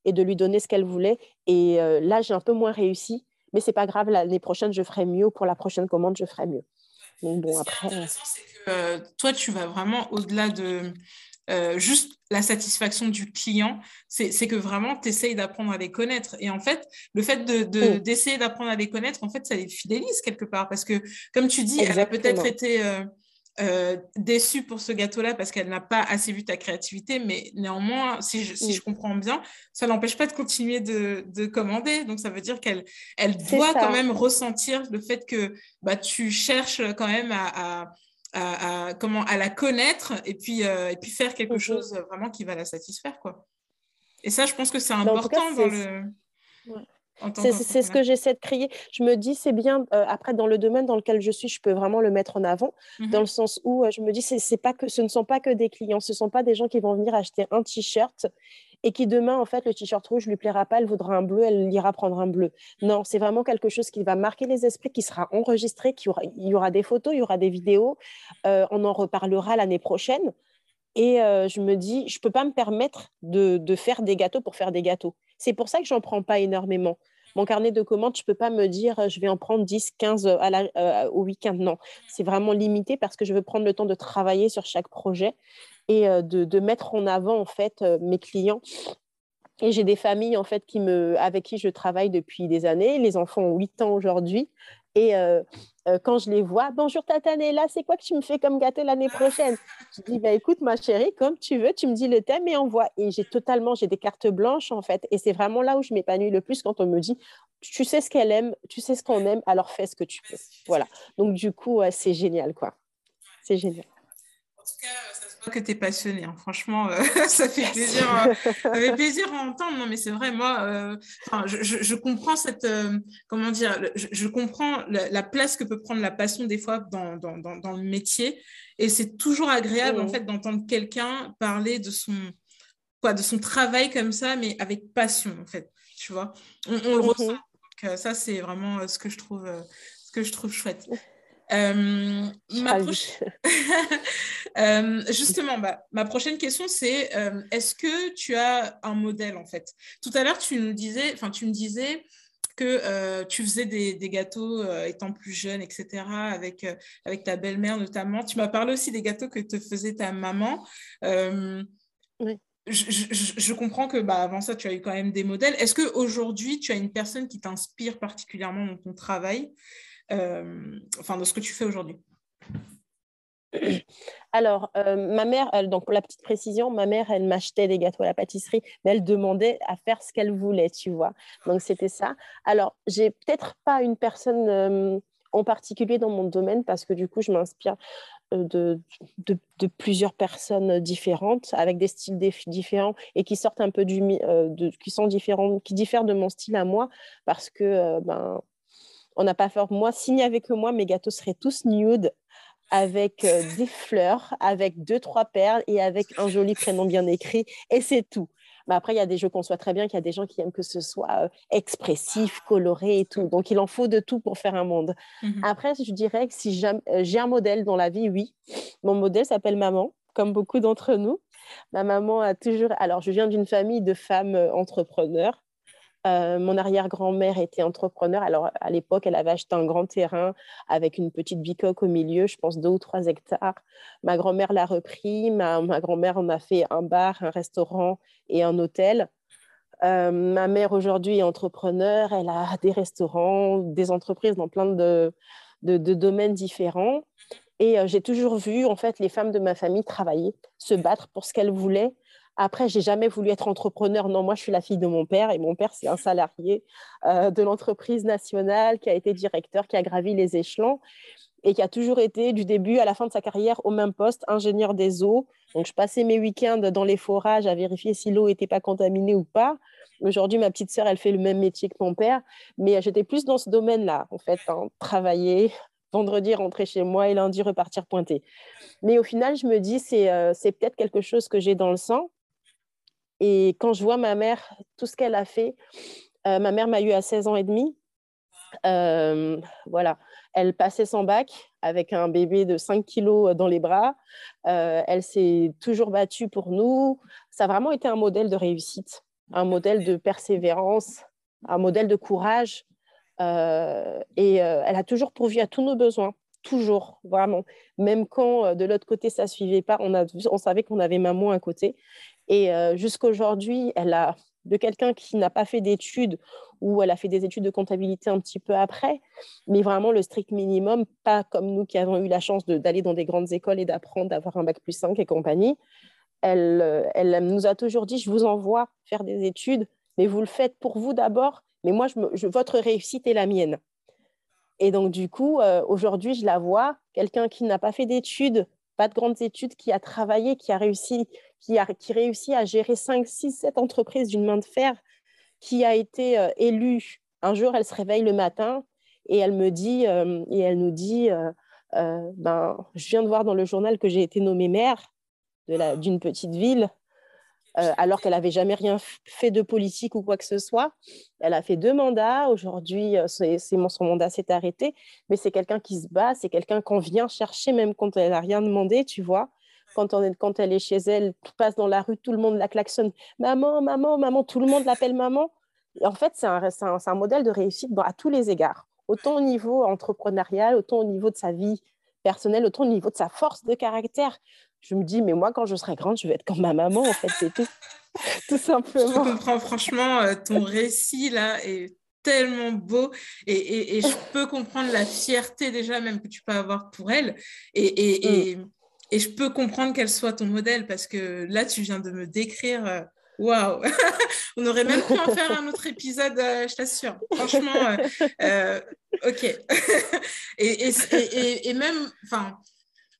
et de lui donner ce qu'elle voulait. Et là, j'ai un peu moins réussi, mais c'est pas grave, l'année prochaine, je ferai mieux. Pour la prochaine commande, je ferai mieux. Donc, bon, après... c'est que toi, tu vas vraiment au-delà de euh, juste la satisfaction du client, c'est que vraiment, tu essayes d'apprendre à les connaître. Et en fait, le fait d'essayer de, d'apprendre à les connaître, en fait, ça les fidélise quelque part. Parce que, comme tu dis, elle a peut-être été euh, euh, déçue pour ce gâteau-là parce qu'elle n'a pas assez vu ta créativité. Mais néanmoins, si je, si je comprends bien, ça n'empêche pas de continuer de, de, commander. Donc, ça veut dire qu'elle elle doit quand même ressentir le fait que bah, tu cherches quand même à à, comment, à la connaître et puis, euh, et puis faire quelque mhm. chose vraiment qui va la satisfaire. Quoi. Et ça, je pense que c'est important dans le... C'est ce que j'essaie de créer. Je me dis, c'est bien, euh, après, dans le domaine dans lequel je suis, je peux vraiment le mettre en avant, mhm. dans le sens où euh, je me dis, c'est pas que, ce ne sont pas que des clients, ce ne sont pas des gens qui vont venir acheter un t-shirt et qui demain, en fait, le t-shirt rouge lui plaira pas, elle voudra un bleu, elle ira prendre un bleu. Non, c'est vraiment quelque chose qui va marquer les esprits, qui sera enregistré, qui aura, il y aura des photos, il y aura des vidéos, euh, on en reparlera l'année prochaine. Et euh, je me dis, je ne peux pas me permettre de, de, faire des gâteaux pour faire des gâteaux. C'est pour ça que j'en prends pas énormément. Mon carnet de commandes, je ne peux pas me dire, euh, je vais en prendre 10, 15 à la, au week-end. Non, c'est vraiment limité parce que je veux prendre le temps de travailler sur chaque projet et euh, de, mettre en avant en fait euh, mes clients. Et j'ai des familles en fait qui me, avec qui je travaille depuis des années. Les enfants ont 8 ans aujourd'hui. Et euh, quand je les vois, bonjour là c'est quoi que tu me fais comme gâteau l'année prochaine? *laughs* Je dis, bah, écoute ma chérie, comme tu veux, tu me dis le thème et envoie. Et j'ai totalement, j'ai des cartes blanches en fait. Et c'est vraiment là où je m'épanouis le plus quand on me dit, tu sais ce qu'elle aime, tu sais ce qu'on aime, alors fais ce que tu peux. Voilà. Donc du coup, c'est génial quoi. C'est génial. En tout cas, que tu es passionné. Hein. Franchement, euh, *laughs* ça fait plaisir, euh, ça fait *laughs* plaisir à entendre. Non, mais c'est vrai, moi, euh, je, je, comprends cette, comment dire, je, comprends la, place que peut prendre la passion des fois dans, dans, dans, le métier. Et c'est toujours agréable, en mmh. fait, d'entendre quelqu'un parler de son, quoi, de son travail comme ça, mais avec passion, en fait. Tu vois, on, le mmh ressent. Donc, ça, c'est vraiment ce que je trouve, ce que je trouve chouette. Euh, ma *laughs* euh, justement, bah, ma prochaine question, c'est euh, est-ce que tu as un modèle en fait? Tout à l'heure, tu nous disais, enfin, tu me disais que tu faisais des, des gâteaux étant plus jeune, etc., avec, avec ta belle-mère notamment. Tu m'as parlé aussi des gâteaux que te faisait ta maman. Oui. Je, je, je, comprends que bah, avant ça, tu as eu quand même des modèles. Est-ce qu'aujourd'hui, tu as une personne qui t'inspire particulièrement dans ton travail? Enfin, de ce que tu fais aujourd'hui alors, euh, ma mère, elle, donc pour la petite précision, ma mère, elle m'achetait des gâteaux à la pâtisserie, mais elle demandait à faire ce qu'elle voulait, tu vois. Donc, c'était ça. Alors, j'ai peut-être pas une personne euh, en particulier dans mon domaine parce que du coup, je m'inspire. de, de, plusieurs personnes différentes, avec des styles différents et qui sortent un peu du, de, qui sont différents, qui diffèrent de mon style à moi, parce que ben, on n'a pas fait. Moi, avait que moi, mes gâteaux seraient tous nude avec des fleurs, avec deux, trois perles et avec un joli prénom bien écrit. Et c'est tout. Mais après, il y a des jeux qu'on soit très bien qu'il y a des gens qui aiment que ce soit expressif, coloré et tout. Donc, il en faut de tout pour faire un monde. Mmh après, je dirais que si j'ai un modèle dans la vie, oui. Mon modèle s'appelle maman, comme beaucoup d'entre nous. Ma maman a toujours... Alors, je viens d'une famille de femmes entrepreneurs. Euh, mon arrière-grand-mère était entrepreneur. Alors, à l'époque, elle avait acheté un grand terrain avec une petite bicoque au milieu, je pense deux ou trois hectares. Ma grand-mère l'a repris. Ma, grand-mère en a fait un bar, un restaurant et un hôtel. Euh, ma mère aujourd'hui est entrepreneur. Elle a des restaurants, des entreprises dans plein de, domaines différents. Et euh, j'ai toujours vu, en fait, les femmes de ma famille travailler, se battre pour ce qu'elles voulaient après, j'ai jamais voulu être entrepreneur. Non, moi, je suis la fille de mon père et mon père, c'est un salarié euh, de l'entreprise nationale qui a été directeur, qui a gravi les échelons et qui a toujours été du début à la fin de sa carrière au même poste, ingénieur des eaux. Donc, je passais mes week-ends dans les forages à vérifier si l'eau n'était pas contaminée ou pas. Aujourd'hui, ma petite sœur, elle fait le même métier que mon père, mais j'étais plus dans ce domaine-là, en fait, hein, travailler, vendredi rentrer chez moi et lundi repartir pointer. Mais au final, je me dis, c'est euh, peut-être quelque chose que j'ai dans le sang. Et quand je vois ma mère, tout ce qu'elle a fait, euh, ma mère m'a eu à 16 ans et demi. Euh, voilà, elle passait son bac avec un bébé de 5 kilos dans les bras. Euh, elle s'est toujours battue pour nous. Ça a vraiment été un modèle de réussite, un modèle de persévérance, un modèle de courage. et elle a toujours pourvu à tous nos besoins toujours, vraiment. Même quand de l'autre côté, ça ne suivait pas, on savait qu'on avait maman à côté. Et euh, jusqu'aujourd'hui, elle a de quelqu'un qui n'a pas fait d'études ou elle a fait des études de comptabilité un petit peu après, mais vraiment le strict minimum, pas comme nous qui avons eu la chance d'aller dans des grandes écoles et d'apprendre, d'avoir un bac plus 5 et compagnie. Elle, euh, elle nous a toujours dit, je vous envoie faire des études, mais vous le faites pour vous d'abord, mais moi, votre réussite est la mienne. Et donc, du coup, euh, aujourd'hui, je la vois, quelqu'un qui n'a pas fait d'études, pas de grandes études, qui a travaillé, qui a réussi, qui a qui réussit à gérer 5, 6, 7 entreprises d'une main de fer, qui a été euh, élue. Un jour, elle se réveille le matin et elle me dit, euh, et elle nous dit, euh, ben, je viens de voir dans le journal que j'ai été nommée maire d'une petite ville. alors qu'elle n'avait jamais rien fait de politique ou quoi que ce soit. Elle a fait deux mandats. Aujourd'hui, son mandat s'est arrêté. Mais c'est quelqu'un qui se bat, c'est quelqu'un qu'on vient chercher même quand elle n'a rien demandé, tu vois. Quand, on est, quand elle est chez elle, passe dans la rue, tout le monde la klaxonne. Maman, maman, maman, tout le monde l'appelle maman. en fait, c'est un, un, un, modèle de réussite à tous les égards. Autant au niveau entrepreneurial, autant au niveau de sa vie personnelle, autant au niveau de sa force de caractère. Je me dis, mais moi, quand je serai grande, je vais être comme ma maman, en fait, c'est tout. *laughs* tout simplement. Je comprends, franchement, euh, ton récit, là, est tellement beau et, et, je *laughs* peux comprendre la fierté déjà même que tu peux avoir pour elle. Et, et mm. Et je peux comprendre qu'elle soit ton modèle parce que là, tu viens de me décrire. Euh, waouh *laughs* On aurait même pu en faire un autre épisode, euh, je t'assure. Franchement, euh, ok. *laughs* et, et, et, même, enfin,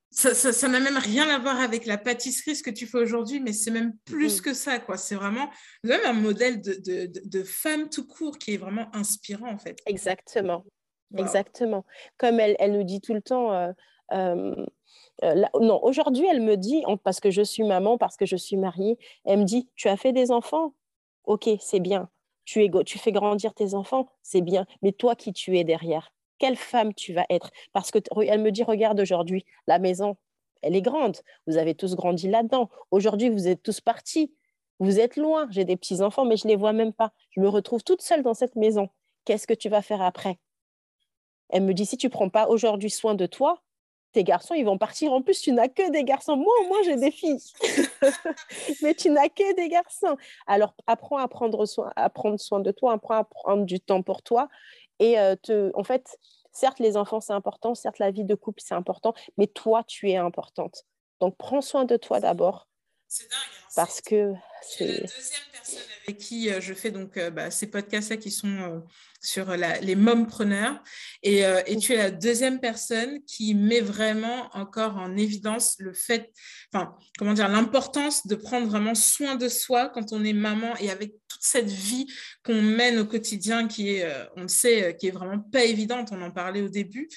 ça n'a même rien à voir avec la pâtisserie, ce que tu fais aujourd'hui, mais c'est même plus mm. que ça, quoi. C'est vraiment même un modèle de, de, de, femme tout court qui est vraiment inspirant, en fait. Exactement. Exactement. Comme elle, elle, nous dit tout le temps, euh, non, aujourd'hui, elle me dit, parce que je suis maman, parce que je suis mariée, elle me dit, tu as fait des enfants? Ok, c'est bien. Tu, es, tu fais grandir tes enfants, c'est bien. Mais toi, qui tu es derrière Quelle femme tu vas être Parce que elle me dit, regarde aujourd'hui, la maison, elle est grande. Vous avez tous grandi là-dedans. Aujourd'hui, vous êtes tous partis. Vous êtes loin. J'ai des petits-enfants, mais je ne les vois même pas. Je me retrouve toute seule dans cette maison. Qu'est-ce que tu vas faire après? Elle me dit, si tu prends pas aujourd'hui soin de toi, tes garçons, ils vont partir. En plus, tu n'as que des garçons. Moi, au moins, j'ai des filles. *laughs* Mais tu n'as que des garçons. Alors, apprends à prendre soin, à prendre soin de toi, apprends à prendre du temps pour toi. Et euh, te, en fait, certes, les enfants, c'est important. Certes, la vie de couple, c'est important. Mais toi, tu es importante. Donc, prends soin de toi d'abord. C'est dingue. Hein, parce que c'est... la deuxième personne avec qui je fais donc bah, ces podcasts-là qui sont sur les mompreneurs. Et, et tu es la deuxième personne qui met vraiment encore en évidence le fait, enfin, comment dire, l'importance de prendre vraiment soin de soi quand on est maman et avec toute cette vie qu'on mène au quotidien qui est, on le sait, qui est vraiment pas évidente. On en parlait au début.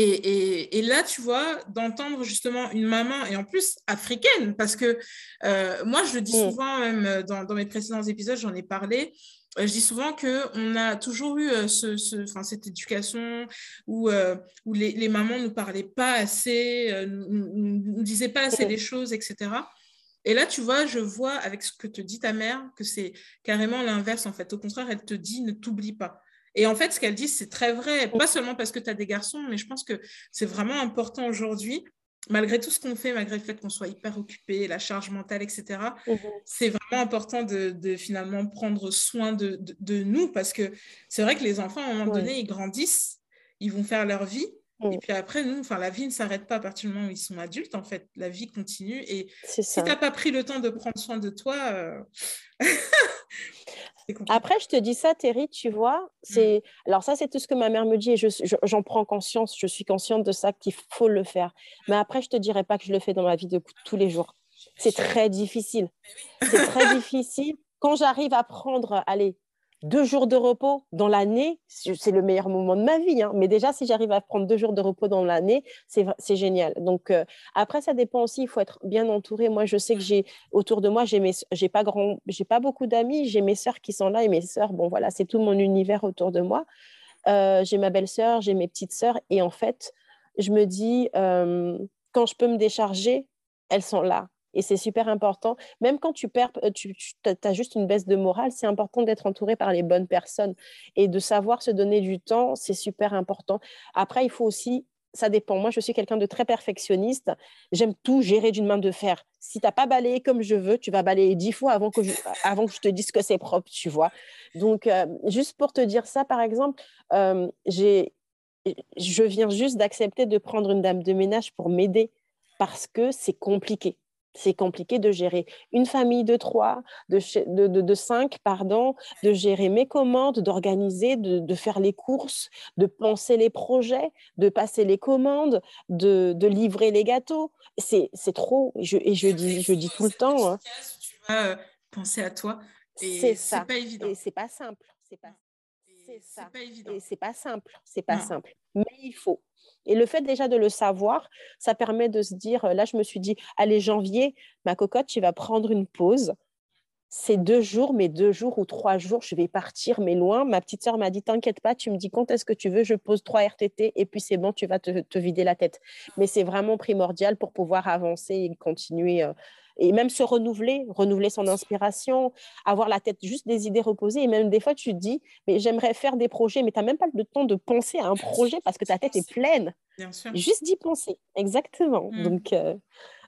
Et, là, tu vois, d'entendre justement une maman, et en plus africaine, parce que euh, moi, je le dis mm. souvent, même dans, mes précédents épisodes, j'en ai parlé, euh, je dis souvent qu'on a toujours eu euh, ce, cette éducation où, où les, mamans ne nous parlaient pas assez, ne nous, disaient pas assez les choses, etc. Et là, tu vois, je vois avec ce que te dit ta mère que c'est carrément l'inverse, en fait. Au contraire, elle te dit, ne t'oublie pas. Et en fait, ce qu'elle dit, c'est très vrai, pas seulement parce que tu as des garçons, mais je pense que c'est vraiment important aujourd'hui, malgré tout ce qu'on fait, malgré le fait qu'on soit hyper occupé, la charge mentale, etc., mhm. c'est vraiment important de, finalement prendre soin de, nous, parce que c'est vrai que les enfants, à un moment donné, ils grandissent, ils vont faire leur vie, et puis après, nous, enfin, la vie ne s'arrête pas à partir du moment où ils sont adultes, en fait. La vie continue. Et si tu n'as pas pris le temps de prendre soin de toi, euh, *laughs* Après, je te dis ça, Terry, tu vois. Mm. Alors ça, c'est tout ce que ma mère me dit et j'en prends conscience. Je suis consciente de ça, qu'il faut le faire. Mais après, je te dirais pas que je le fais dans ma vie de tous les jours. C'est très difficile. C'est très difficile. Quand j'arrive à prendre, allez, deux jours de repos dans l'année, c'est le meilleur moment de ma vie. Hein. Mais déjà, si j'arrive à prendre deux jours de repos dans l'année, c'est génial. Donc, euh, après, ça dépend aussi. Il faut être bien entouré. Moi, je sais que j'ai autour de moi, j'ai pas grand, j'ai pas beaucoup d'amis. J'ai mes sœurs qui sont là et mes sœurs, bon, voilà, c'est tout mon univers autour de moi. Euh, j'ai ma belle-sœur, j'ai mes petites sœurs. Et en fait, je me dis, euh, quand je peux me décharger, elles sont là. Et c'est super important. Même quand tu perds, euh, tu, as juste une baisse de morale, c'est important d'être entouré par les bonnes personnes et de savoir se donner du temps, c'est super important. Après, il faut aussi, ça dépend. Moi, je suis quelqu'un de très perfectionniste. J'aime tout gérer d'une main de fer. Si tu n'as pas balayé comme je veux, tu vas balayer dix fois avant que je, avant que je te dise que c'est propre, tu vois. Donc, euh, juste pour te dire ça, par exemple, euh, j'ai je viens juste d'accepter de prendre une dame de ménage pour m'aider parce que c'est compliqué c'est compliqué de gérer une famille de trois, de, de, cinq, pardon, de gérer mes commandes, d'organiser, de, faire les courses, de penser les projets, de passer les commandes, de, livrer les gâteaux. C'est trop. Et je, et je dis, je dis tout le temps. Hein. Tu vas euh, penser à toi. C'est ça. pas évident. Et c'est pas simple. C'est pas, pas évident. Et c'est pas simple. C'est pas simple. Mais il faut. Et le fait déjà de le savoir, ça permet de se dire, là, je me suis dit, allez, janvier, ma cocotte, tu vas prendre une pause. C'est deux jours, mais deux jours ou trois jours, je vais partir, mais loin. Ma petite sœur m'a dit, t'inquiète pas, tu me dis quand est-ce que tu veux, je pose trois RTT et puis c'est bon, tu vas te, vider la tête. Mais c'est vraiment primordial pour pouvoir avancer et continuer. Euh, et même se renouveler, renouveler son inspiration, avoir la tête juste des idées reposées. Et même des fois, tu te dis, mais j'aimerais faire des projets, mais tu n'as même pas le temps de penser à un projet parce que ta tête est pleine. Bien sûr. Juste d'y penser, exactement. Mmh. Donc. Euh,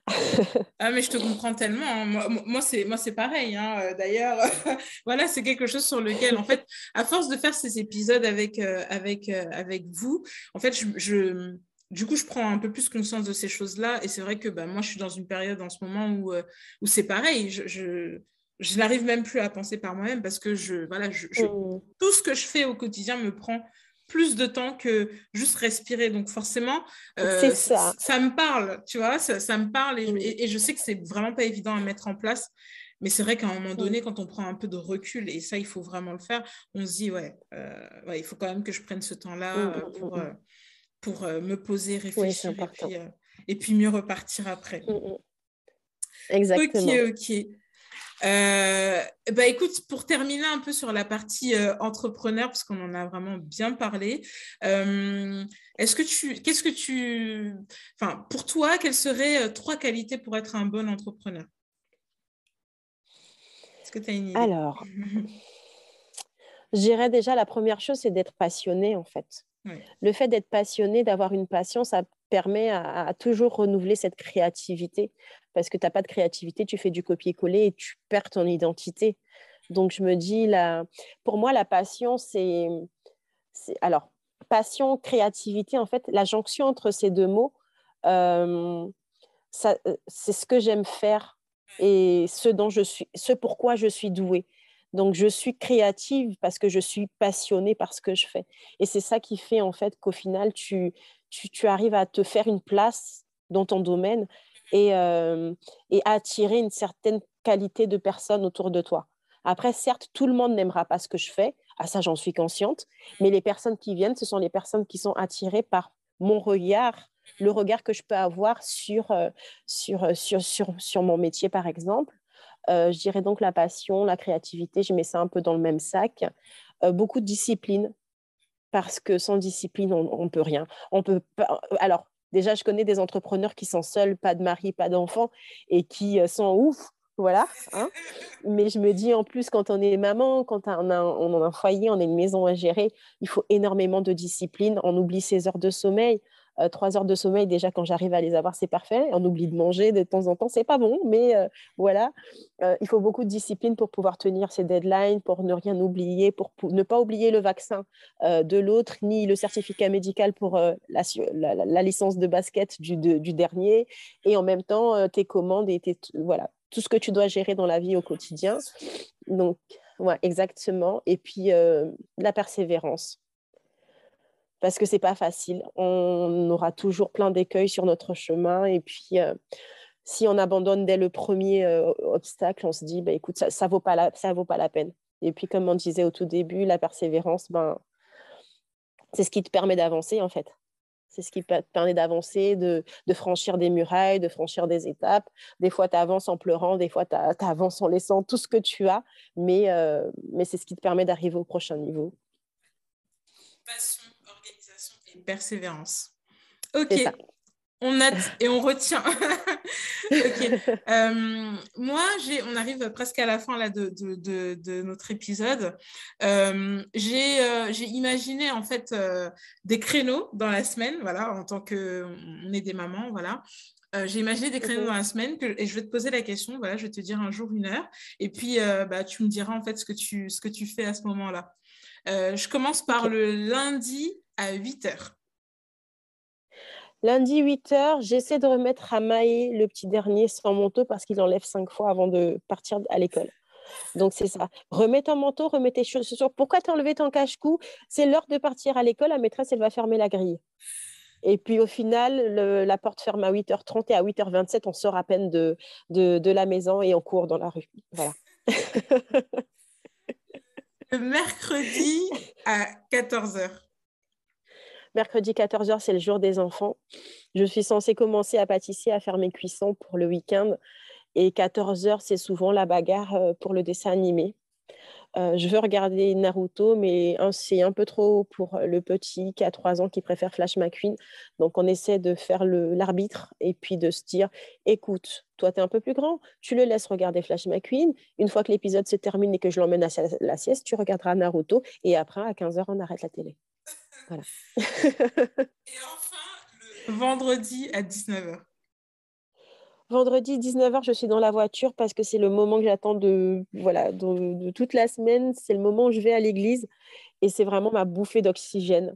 *laughs* ah mais je te comprends tellement. Hein. Moi, moi c'est moi c'est pareil. Hein. Euh, d'ailleurs, *laughs* voilà, c'est quelque chose sur lequel, en fait, à force de faire ces épisodes avec euh, avec avec vous, en fait, je du coup, je prends un peu plus conscience de ces choses-là. Et c'est vrai que bah, moi, je suis dans une période en ce moment où, euh, où c'est pareil. Je, je, n'arrive même plus à penser par moi-même parce que je, voilà, je, mmh. tout ce que je fais au quotidien me prend plus de temps que juste respirer. Donc forcément, euh, ça. ça. me parle, tu vois, ça, ça me parle et, et, je sais que c'est vraiment pas évident à mettre en place. Mais c'est vrai qu'à un moment donné, mmh. quand on prend un peu de recul, et ça, il faut vraiment le faire, on se dit, ouais, euh, ouais il faut quand même que je prenne ce temps-là pour, pour euh, me poser, réfléchir euh, et, puis, mieux repartir après. Mm, mm. Exactement. Ok, ok. Euh, bah écoute, pour terminer un peu sur la partie entrepreneur, parce qu'on en a vraiment bien parlé, est-ce que tu, qu'est-ce que tu, enfin, pour toi, quelles seraient trois qualités pour être un bon entrepreneur? Est-ce que tu as une idée? Alors, *laughs* je dirais déjà la première chose, c'est d'être passionné en fait. Le fait d'être passionné, d'avoir une passion, ça permet à, toujours renouveler cette créativité. Parce que tu n'as pas de créativité, tu fais du copier-coller et tu perds ton identité. Donc, je me dis, pour moi, la passion, c'est. Alors, passion, créativité, en fait, la jonction entre ces deux mots, euh, euh, c'est ce que j'aime faire et ce dont je suis, ce pourquoi je suis douée. Donc, je suis créative parce que je suis passionnée par ce que je fais. Et c'est ça qui fait en fait qu'au final, tu, tu, arrives à te faire une place dans ton domaine et, euh, et attirer une certaine qualité de personnes autour de toi. Après, certes, tout le monde n'aimera pas ce que je fais, à ça j'en suis consciente, mais les personnes qui viennent, ce sont les personnes qui sont attirées par mon regard, le regard que je peux avoir sur, euh, sur, sur, sur, sur mon métier, par exemple, euh, je dirais donc la passion, la créativité, je mets ça un peu dans le même sac. Euh, beaucoup de discipline, parce que sans discipline, on ne peut rien. On peut Alors, déjà, je connais des entrepreneurs qui sont seuls, pas de mari, pas d'enfant, et qui euh, sont ouf, voilà. Hein. Mais je me dis en plus, quand on est maman, quand on a, on a un foyer, on a une maison à gérer, il faut énormément de discipline. On oublie ses heures de sommeil. Euh, trois heures de sommeil, déjà, quand j'arrive à les avoir, c'est parfait. On oublie de manger de temps en temps, c'est pas bon, mais euh, voilà. Euh, il faut beaucoup de discipline pour pouvoir tenir ses deadlines, pour ne rien oublier, pour, ne pas oublier le vaccin de l'autre, ni le certificat médical pour la, licence de basket du, dernier, et en même temps, tes commandes et voilà, tout ce que tu dois gérer dans la vie au quotidien. Donc, ouais, exactement. Et puis, la persévérance parce que c'est pas facile. On aura toujours plein d'écueils sur notre chemin et puis euh, si on abandonne dès le premier euh, obstacle, on se dit bah, écoute ça ça vaut pas la ça vaut pas la peine. Et puis comme on disait au tout début, la persévérance ben c'est ce qui te permet d'avancer en fait. C'est ce qui te permet d'avancer, de, franchir des murailles, de franchir des étapes. Des fois, tu avances en pleurant, des fois, tu avances en laissant tout ce que tu as, mais, euh, mais c'est ce qui te permet d'arriver au prochain niveau persévérance. Ok. On a et on retient. *laughs* ok. *laughs* Euh, moi, j'ai, on arrive presque à la fin là, de, de, de, notre épisode. Euh, j'ai, euh, j'ai imaginé en fait des créneaux dans la semaine, voilà, en tant que on est des mamans, voilà. j'ai imaginé des créneaux dans la semaine que, et je vais te poser la question. Voilà, je vais te dire un jour une heure, et puis bah, tu me diras en fait ce que tu, ce que tu fais à ce moment-là. je commence par le lundi à 8 heures. Lundi 8 heures, j'essaie de remettre à Maë le petit dernier son manteau parce qu'il enlève cinq fois avant de partir à l'école. Donc, c'est ça. Remets ton manteau, remets tes chaussures. Pourquoi t'as enlevé ton cache-cou? C'est l'heure de partir à l'école. La maîtresse, elle va fermer la grille. Et puis, au final, la porte ferme à 8h30 et à 8h27, on sort à peine de, la maison et on court dans la rue. Voilà. *laughs* mercredi à 14h. Mercredi 14h, c'est le jour des enfants. Je suis censée commencer à pâtisser, à faire mes cuissons pour le week-end. Et 14h, c'est souvent la bagarre euh, pour le dessin animé. Euh, je veux regarder Naruto, mais c'est un peu trop pour le petit qui a 3 ans qui préfère Flash McQueen. Donc, on essaie de faire l'arbitre et puis de se dire écoute, toi, tu es un peu plus grand, tu le laisses regarder Flash McQueen. Une fois que l'épisode se termine et que je l'emmène à la sieste, tu regarderas Naruto. Et après, à 15h, on arrête la télé. Voilà. *laughs* Et enfin, le vendredi à 19h. Vendredi 19h, je suis dans la voiture parce que c'est le moment que j'attends de, voilà, de, toute la semaine. C'est le moment où je vais à l'église et c'est vraiment ma bouffée d'oxygène.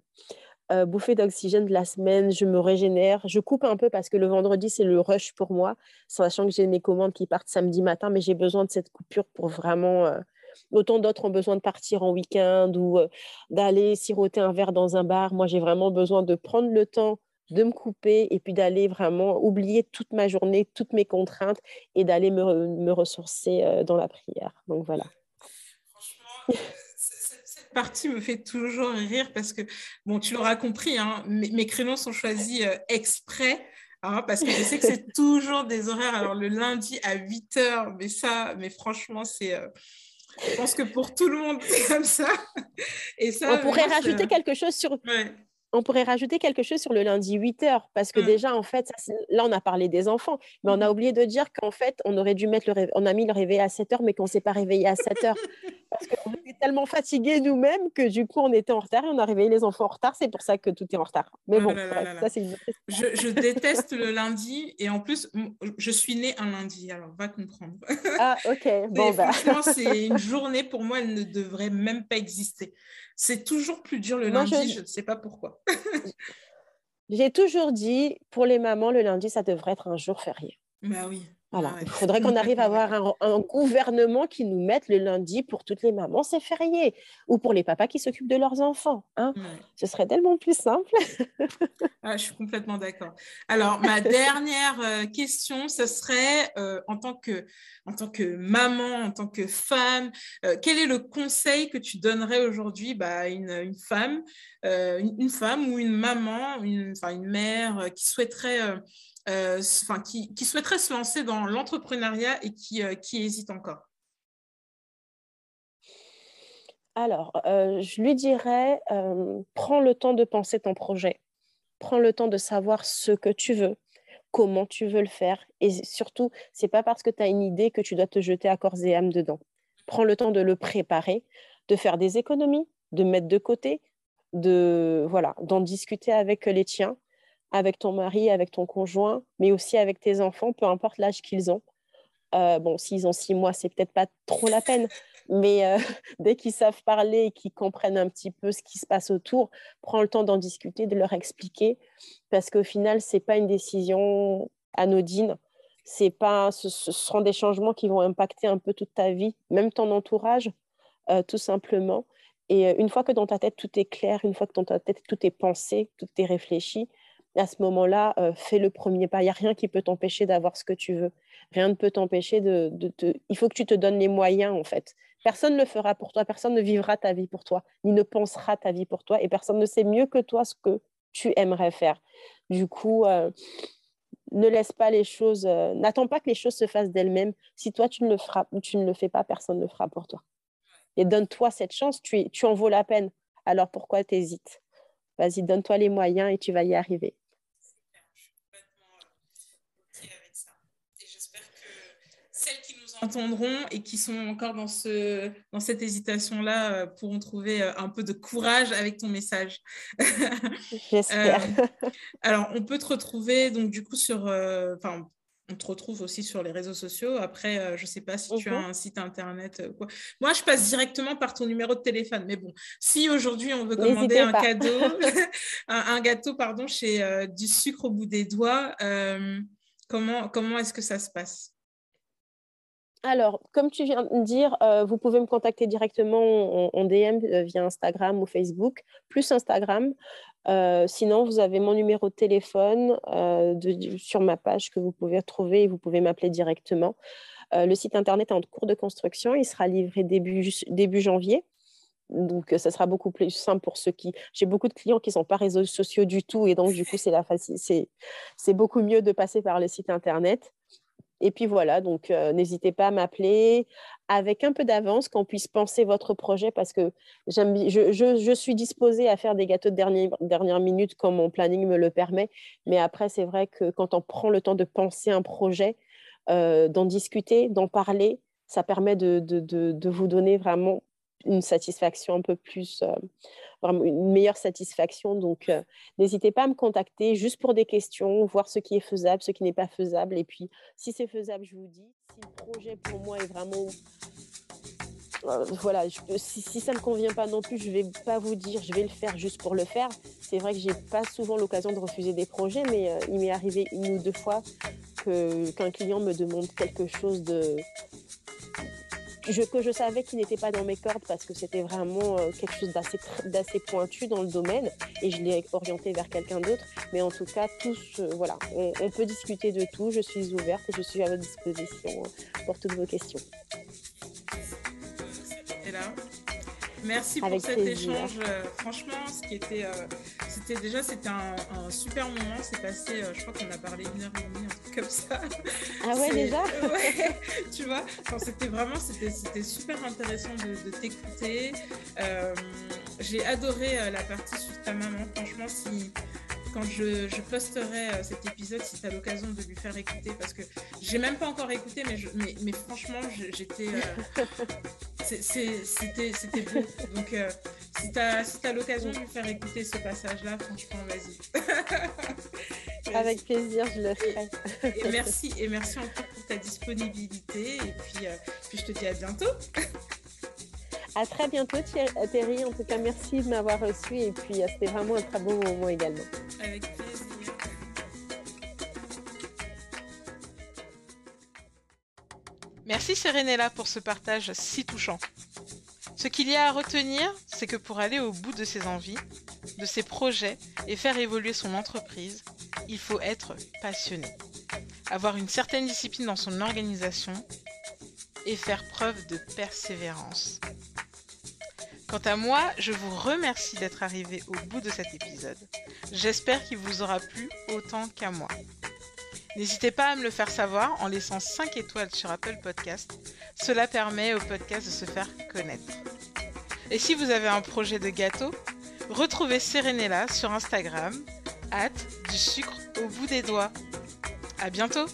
Euh, bouffée d'oxygène de la semaine, je me régénère. Je coupe un peu parce que le vendredi, c'est le rush pour moi, sachant que j'ai mes commandes qui partent samedi matin, mais j'ai besoin de cette coupure pour vraiment euh, Autant d'autres ont besoin de partir en week-end ou euh, d'aller siroter un verre dans un bar. Moi, j'ai vraiment besoin de prendre le temps de me couper et puis d'aller vraiment oublier toute ma journée, toutes mes contraintes et d'aller me, ressourcer euh, dans la prière. Donc voilà. Franchement, cette partie me fait toujours rire parce que, bon, tu l'auras compris, hein, mes, créneaux sont choisis euh, exprès. Hein, parce que je sais que c'est toujours des horaires. Alors, le lundi à 8 h, mais ça, mais franchement, c'est. Je pense que pour tout le monde, c'est comme ça. Et ça on pourrait rajouter quelque chose sur. On pourrait rajouter quelque chose sur le lundi 8 heures, parce que mm. déjà, en fait, là, on a parlé des enfants, mais on a mm-hmm. oublié de dire qu'en fait, on aurait dû mettre le on a mis le réveil à 7 heures, mais qu'on ne s'est pas réveillé à 7 heures. *laughs* parce qu'on était tellement fatigués nous-mêmes que du coup, on était en retard et on a réveillé les enfants en retard. C'est pour ça que tout est en retard. Mais bon, ça, c'est une... je, je, déteste le lundi et en plus, je suis née un lundi, alors va comprendre. Ah, ok. *laughs* Bon, bah. Franchement, c'est une *laughs* journée pour moi, elle ne devrait même pas exister. C'est toujours plus dur le lundi, je... ne sais pas pourquoi. *laughs* J'ai toujours dit, pour les mamans, le lundi, ça devrait être un jour férié. Bah oui. Voilà. Il faudrait qu'on arrive à avoir un, gouvernement qui nous mette le lundi pour toutes les mamans, c'est férié, ou pour les papas qui s'occupent de leurs enfants. Hein. Ce serait tellement plus simple. *laughs* ah, je suis complètement d'accord. Alors, ma dernière euh, question, ce serait euh, en, tant que, en tant que maman, en tant que femme, euh, quel est le conseil que tu donnerais aujourd'hui bah, à une, une, femme, une, femme ou une maman, une, une mère qui souhaiterait euh, qui, qui, souhaiterait se lancer dans l'entrepreneuriat et qui, euh, qui hésite encore? Alors, euh, je lui dirais, prends le temps de penser ton projet. Prends le temps de savoir ce que tu veux, comment tu veux le faire. Et surtout, c'est pas parce que tu as une idée que tu dois te jeter à corps et âme dedans. Prends le temps de le préparer, de faire des économies, de mettre de côté, de voilà, d'en discuter avec les tiens avec ton mari, avec ton conjoint, mais aussi avec tes enfants, peu importe l'âge qu'ils ont. Euh, bon, s'ils ont six mois, c'est peut-être pas trop la peine, mais euh, *laughs* dès qu'ils savent parler et qu'ils comprennent un petit peu ce qui se passe autour, prends le temps d'en discuter, de leur expliquer, parce qu'au final, c'est pas une décision anodine. C'est pas, ce, seront des changements qui vont impacter un peu toute ta vie, même ton entourage, euh, tout simplement. Et une fois que dans ta tête tout est clair, une fois que dans ta tête tout est pensé, tout est réfléchi, à ce moment-là, euh, fais le premier pas. Il n'y a rien qui peut t'empêcher d'avoir ce que tu veux. Rien ne peut t'empêcher de, te... Il faut que tu te donnes les moyens, en fait. Personne ne le fera pour toi, personne ne vivra ta vie pour toi, ni ne pensera ta vie pour toi, et personne ne sait mieux que toi ce que tu aimerais faire. Du coup, euh, ne laisse pas les choses, euh, n'attends pas que les choses se fassent d'elles-mêmes. Si toi, tu ne, le feras, tu ne le fais pas, personne ne le fera pour toi. Et donne-toi cette chance, tu, tu en vaux la peine. Alors pourquoi t'hésites? Vas-y, donne-toi les moyens et tu vas y arriver. entendront et qui sont encore dans, ce, dans cette hésitation-là euh, pourront trouver euh, un peu de courage avec ton message. *laughs* J'espère. Euh, alors, on peut te retrouver donc du coup sur... Enfin, on te retrouve aussi sur les réseaux sociaux. Après, je ne sais pas si tu as mhm. un site internet. Quoi. Moi, je passe directement par ton numéro de téléphone. Mais bon, si aujourd'hui on veut commander un cadeau, *laughs* *laughs* un, gâteau, pardon, chez du sucre au bout des doigts, comment, comment est-ce que ça se passe? Alors, comme tu viens de dire, euh, vous pouvez me contacter directement en, DM euh, via Instagram ou Facebook, plus Instagram. Euh, sinon, vous avez mon numéro de téléphone sur ma page que vous pouvez retrouver et vous pouvez m'appeler directement. le site internet est en cours de construction. Il sera livré début, début janvier. Donc, ça sera beaucoup plus simple pour ceux qui. J'ai beaucoup de clients qui ne sont pas réseaux sociaux du tout. Et donc, du coup, c'est beaucoup mieux de passer par le site internet. Et puis voilà, donc euh, n'hésitez pas à m'appeler avec un peu d'avance qu'on puisse penser votre projet parce que je, suis disposée à faire des gâteaux de dernière, minute quand mon planning me le permet. Mais après, c'est vrai que quand on prend le temps de penser un projet, euh, d'en discuter, d'en parler, ça permet de, vous donner vraiment une satisfaction un peu plus, euh, vraiment une meilleure satisfaction. Donc, euh, n'hésitez pas à me contacter juste pour des questions, voir ce qui est faisable, ce qui n'est pas faisable. Et puis, si c'est faisable, je vous dis. Si le projet pour moi est vraiment euh, voilà, si, ça ne me convient pas non plus, je ne vais pas vous dire je vais le faire juste pour le faire. C'est vrai que j'ai pas souvent l'occasion de refuser des projets, mais il m'est arrivé une ou deux fois qu'un client me demande quelque chose de, que je savais qu'il n'était pas dans mes cordes parce que c'était vraiment euh, quelque chose d'assez pointu dans le domaine et je l'ai orienté vers quelqu'un d'autre. Mais en tout cas, tous, euh, voilà, on, peut discuter de tout. Je suis ouverte et je suis à votre disposition pour toutes vos questions. Merci pour cet échange. Euh, franchement, ce qui était, c'était déjà c'était un, super moment. C'est passé, je crois qu'on a parlé une heure et demie, un truc comme ça. Ah ouais déjà. *laughs* ouais, tu vois. c'était vraiment, c'était super intéressant de, t'écouter. Euh, j'ai adoré euh, la partie sur ta maman. Franchement, si quand je, posterai euh, cet épisode, si tu as l'occasion de lui faire écouter, parce que j'ai même pas encore écouté, mais, mais, franchement, j'étais. *laughs* C'était beau. Donc, si tu as, si as l'occasion de lui faire écouter ce passage-là, franchement, vas-y. *laughs* Avec plaisir, je le ferai. Et, merci, et merci encore pour ta disponibilité. Et puis, euh, puis je te dis à bientôt. *laughs* À très bientôt, Thierry. En tout cas, merci de m'avoir reçu. Et puis, euh, c'était vraiment un très bon moment également. Avec plaisir. Merci Serenella pour ce partage si touchant. Ce qu'il y a à retenir, c'est que pour aller au bout de ses envies, de ses projets et faire évoluer son entreprise, il faut être passionné, avoir une certaine discipline dans son organisation et faire preuve de persévérance. Quant à moi, je vous remercie d'être arrivé au bout de cet épisode. J'espère qu'il vous aura plu autant qu'à moi. N'hésitez pas à me le faire savoir en laissant 5 étoiles sur Apple Podcast. Cela permet au podcast de se faire connaître. Et si vous avez un projet de gâteau, retrouvez Serenella sur Instagram, hâte du sucre au bout des doigts. À bientôt!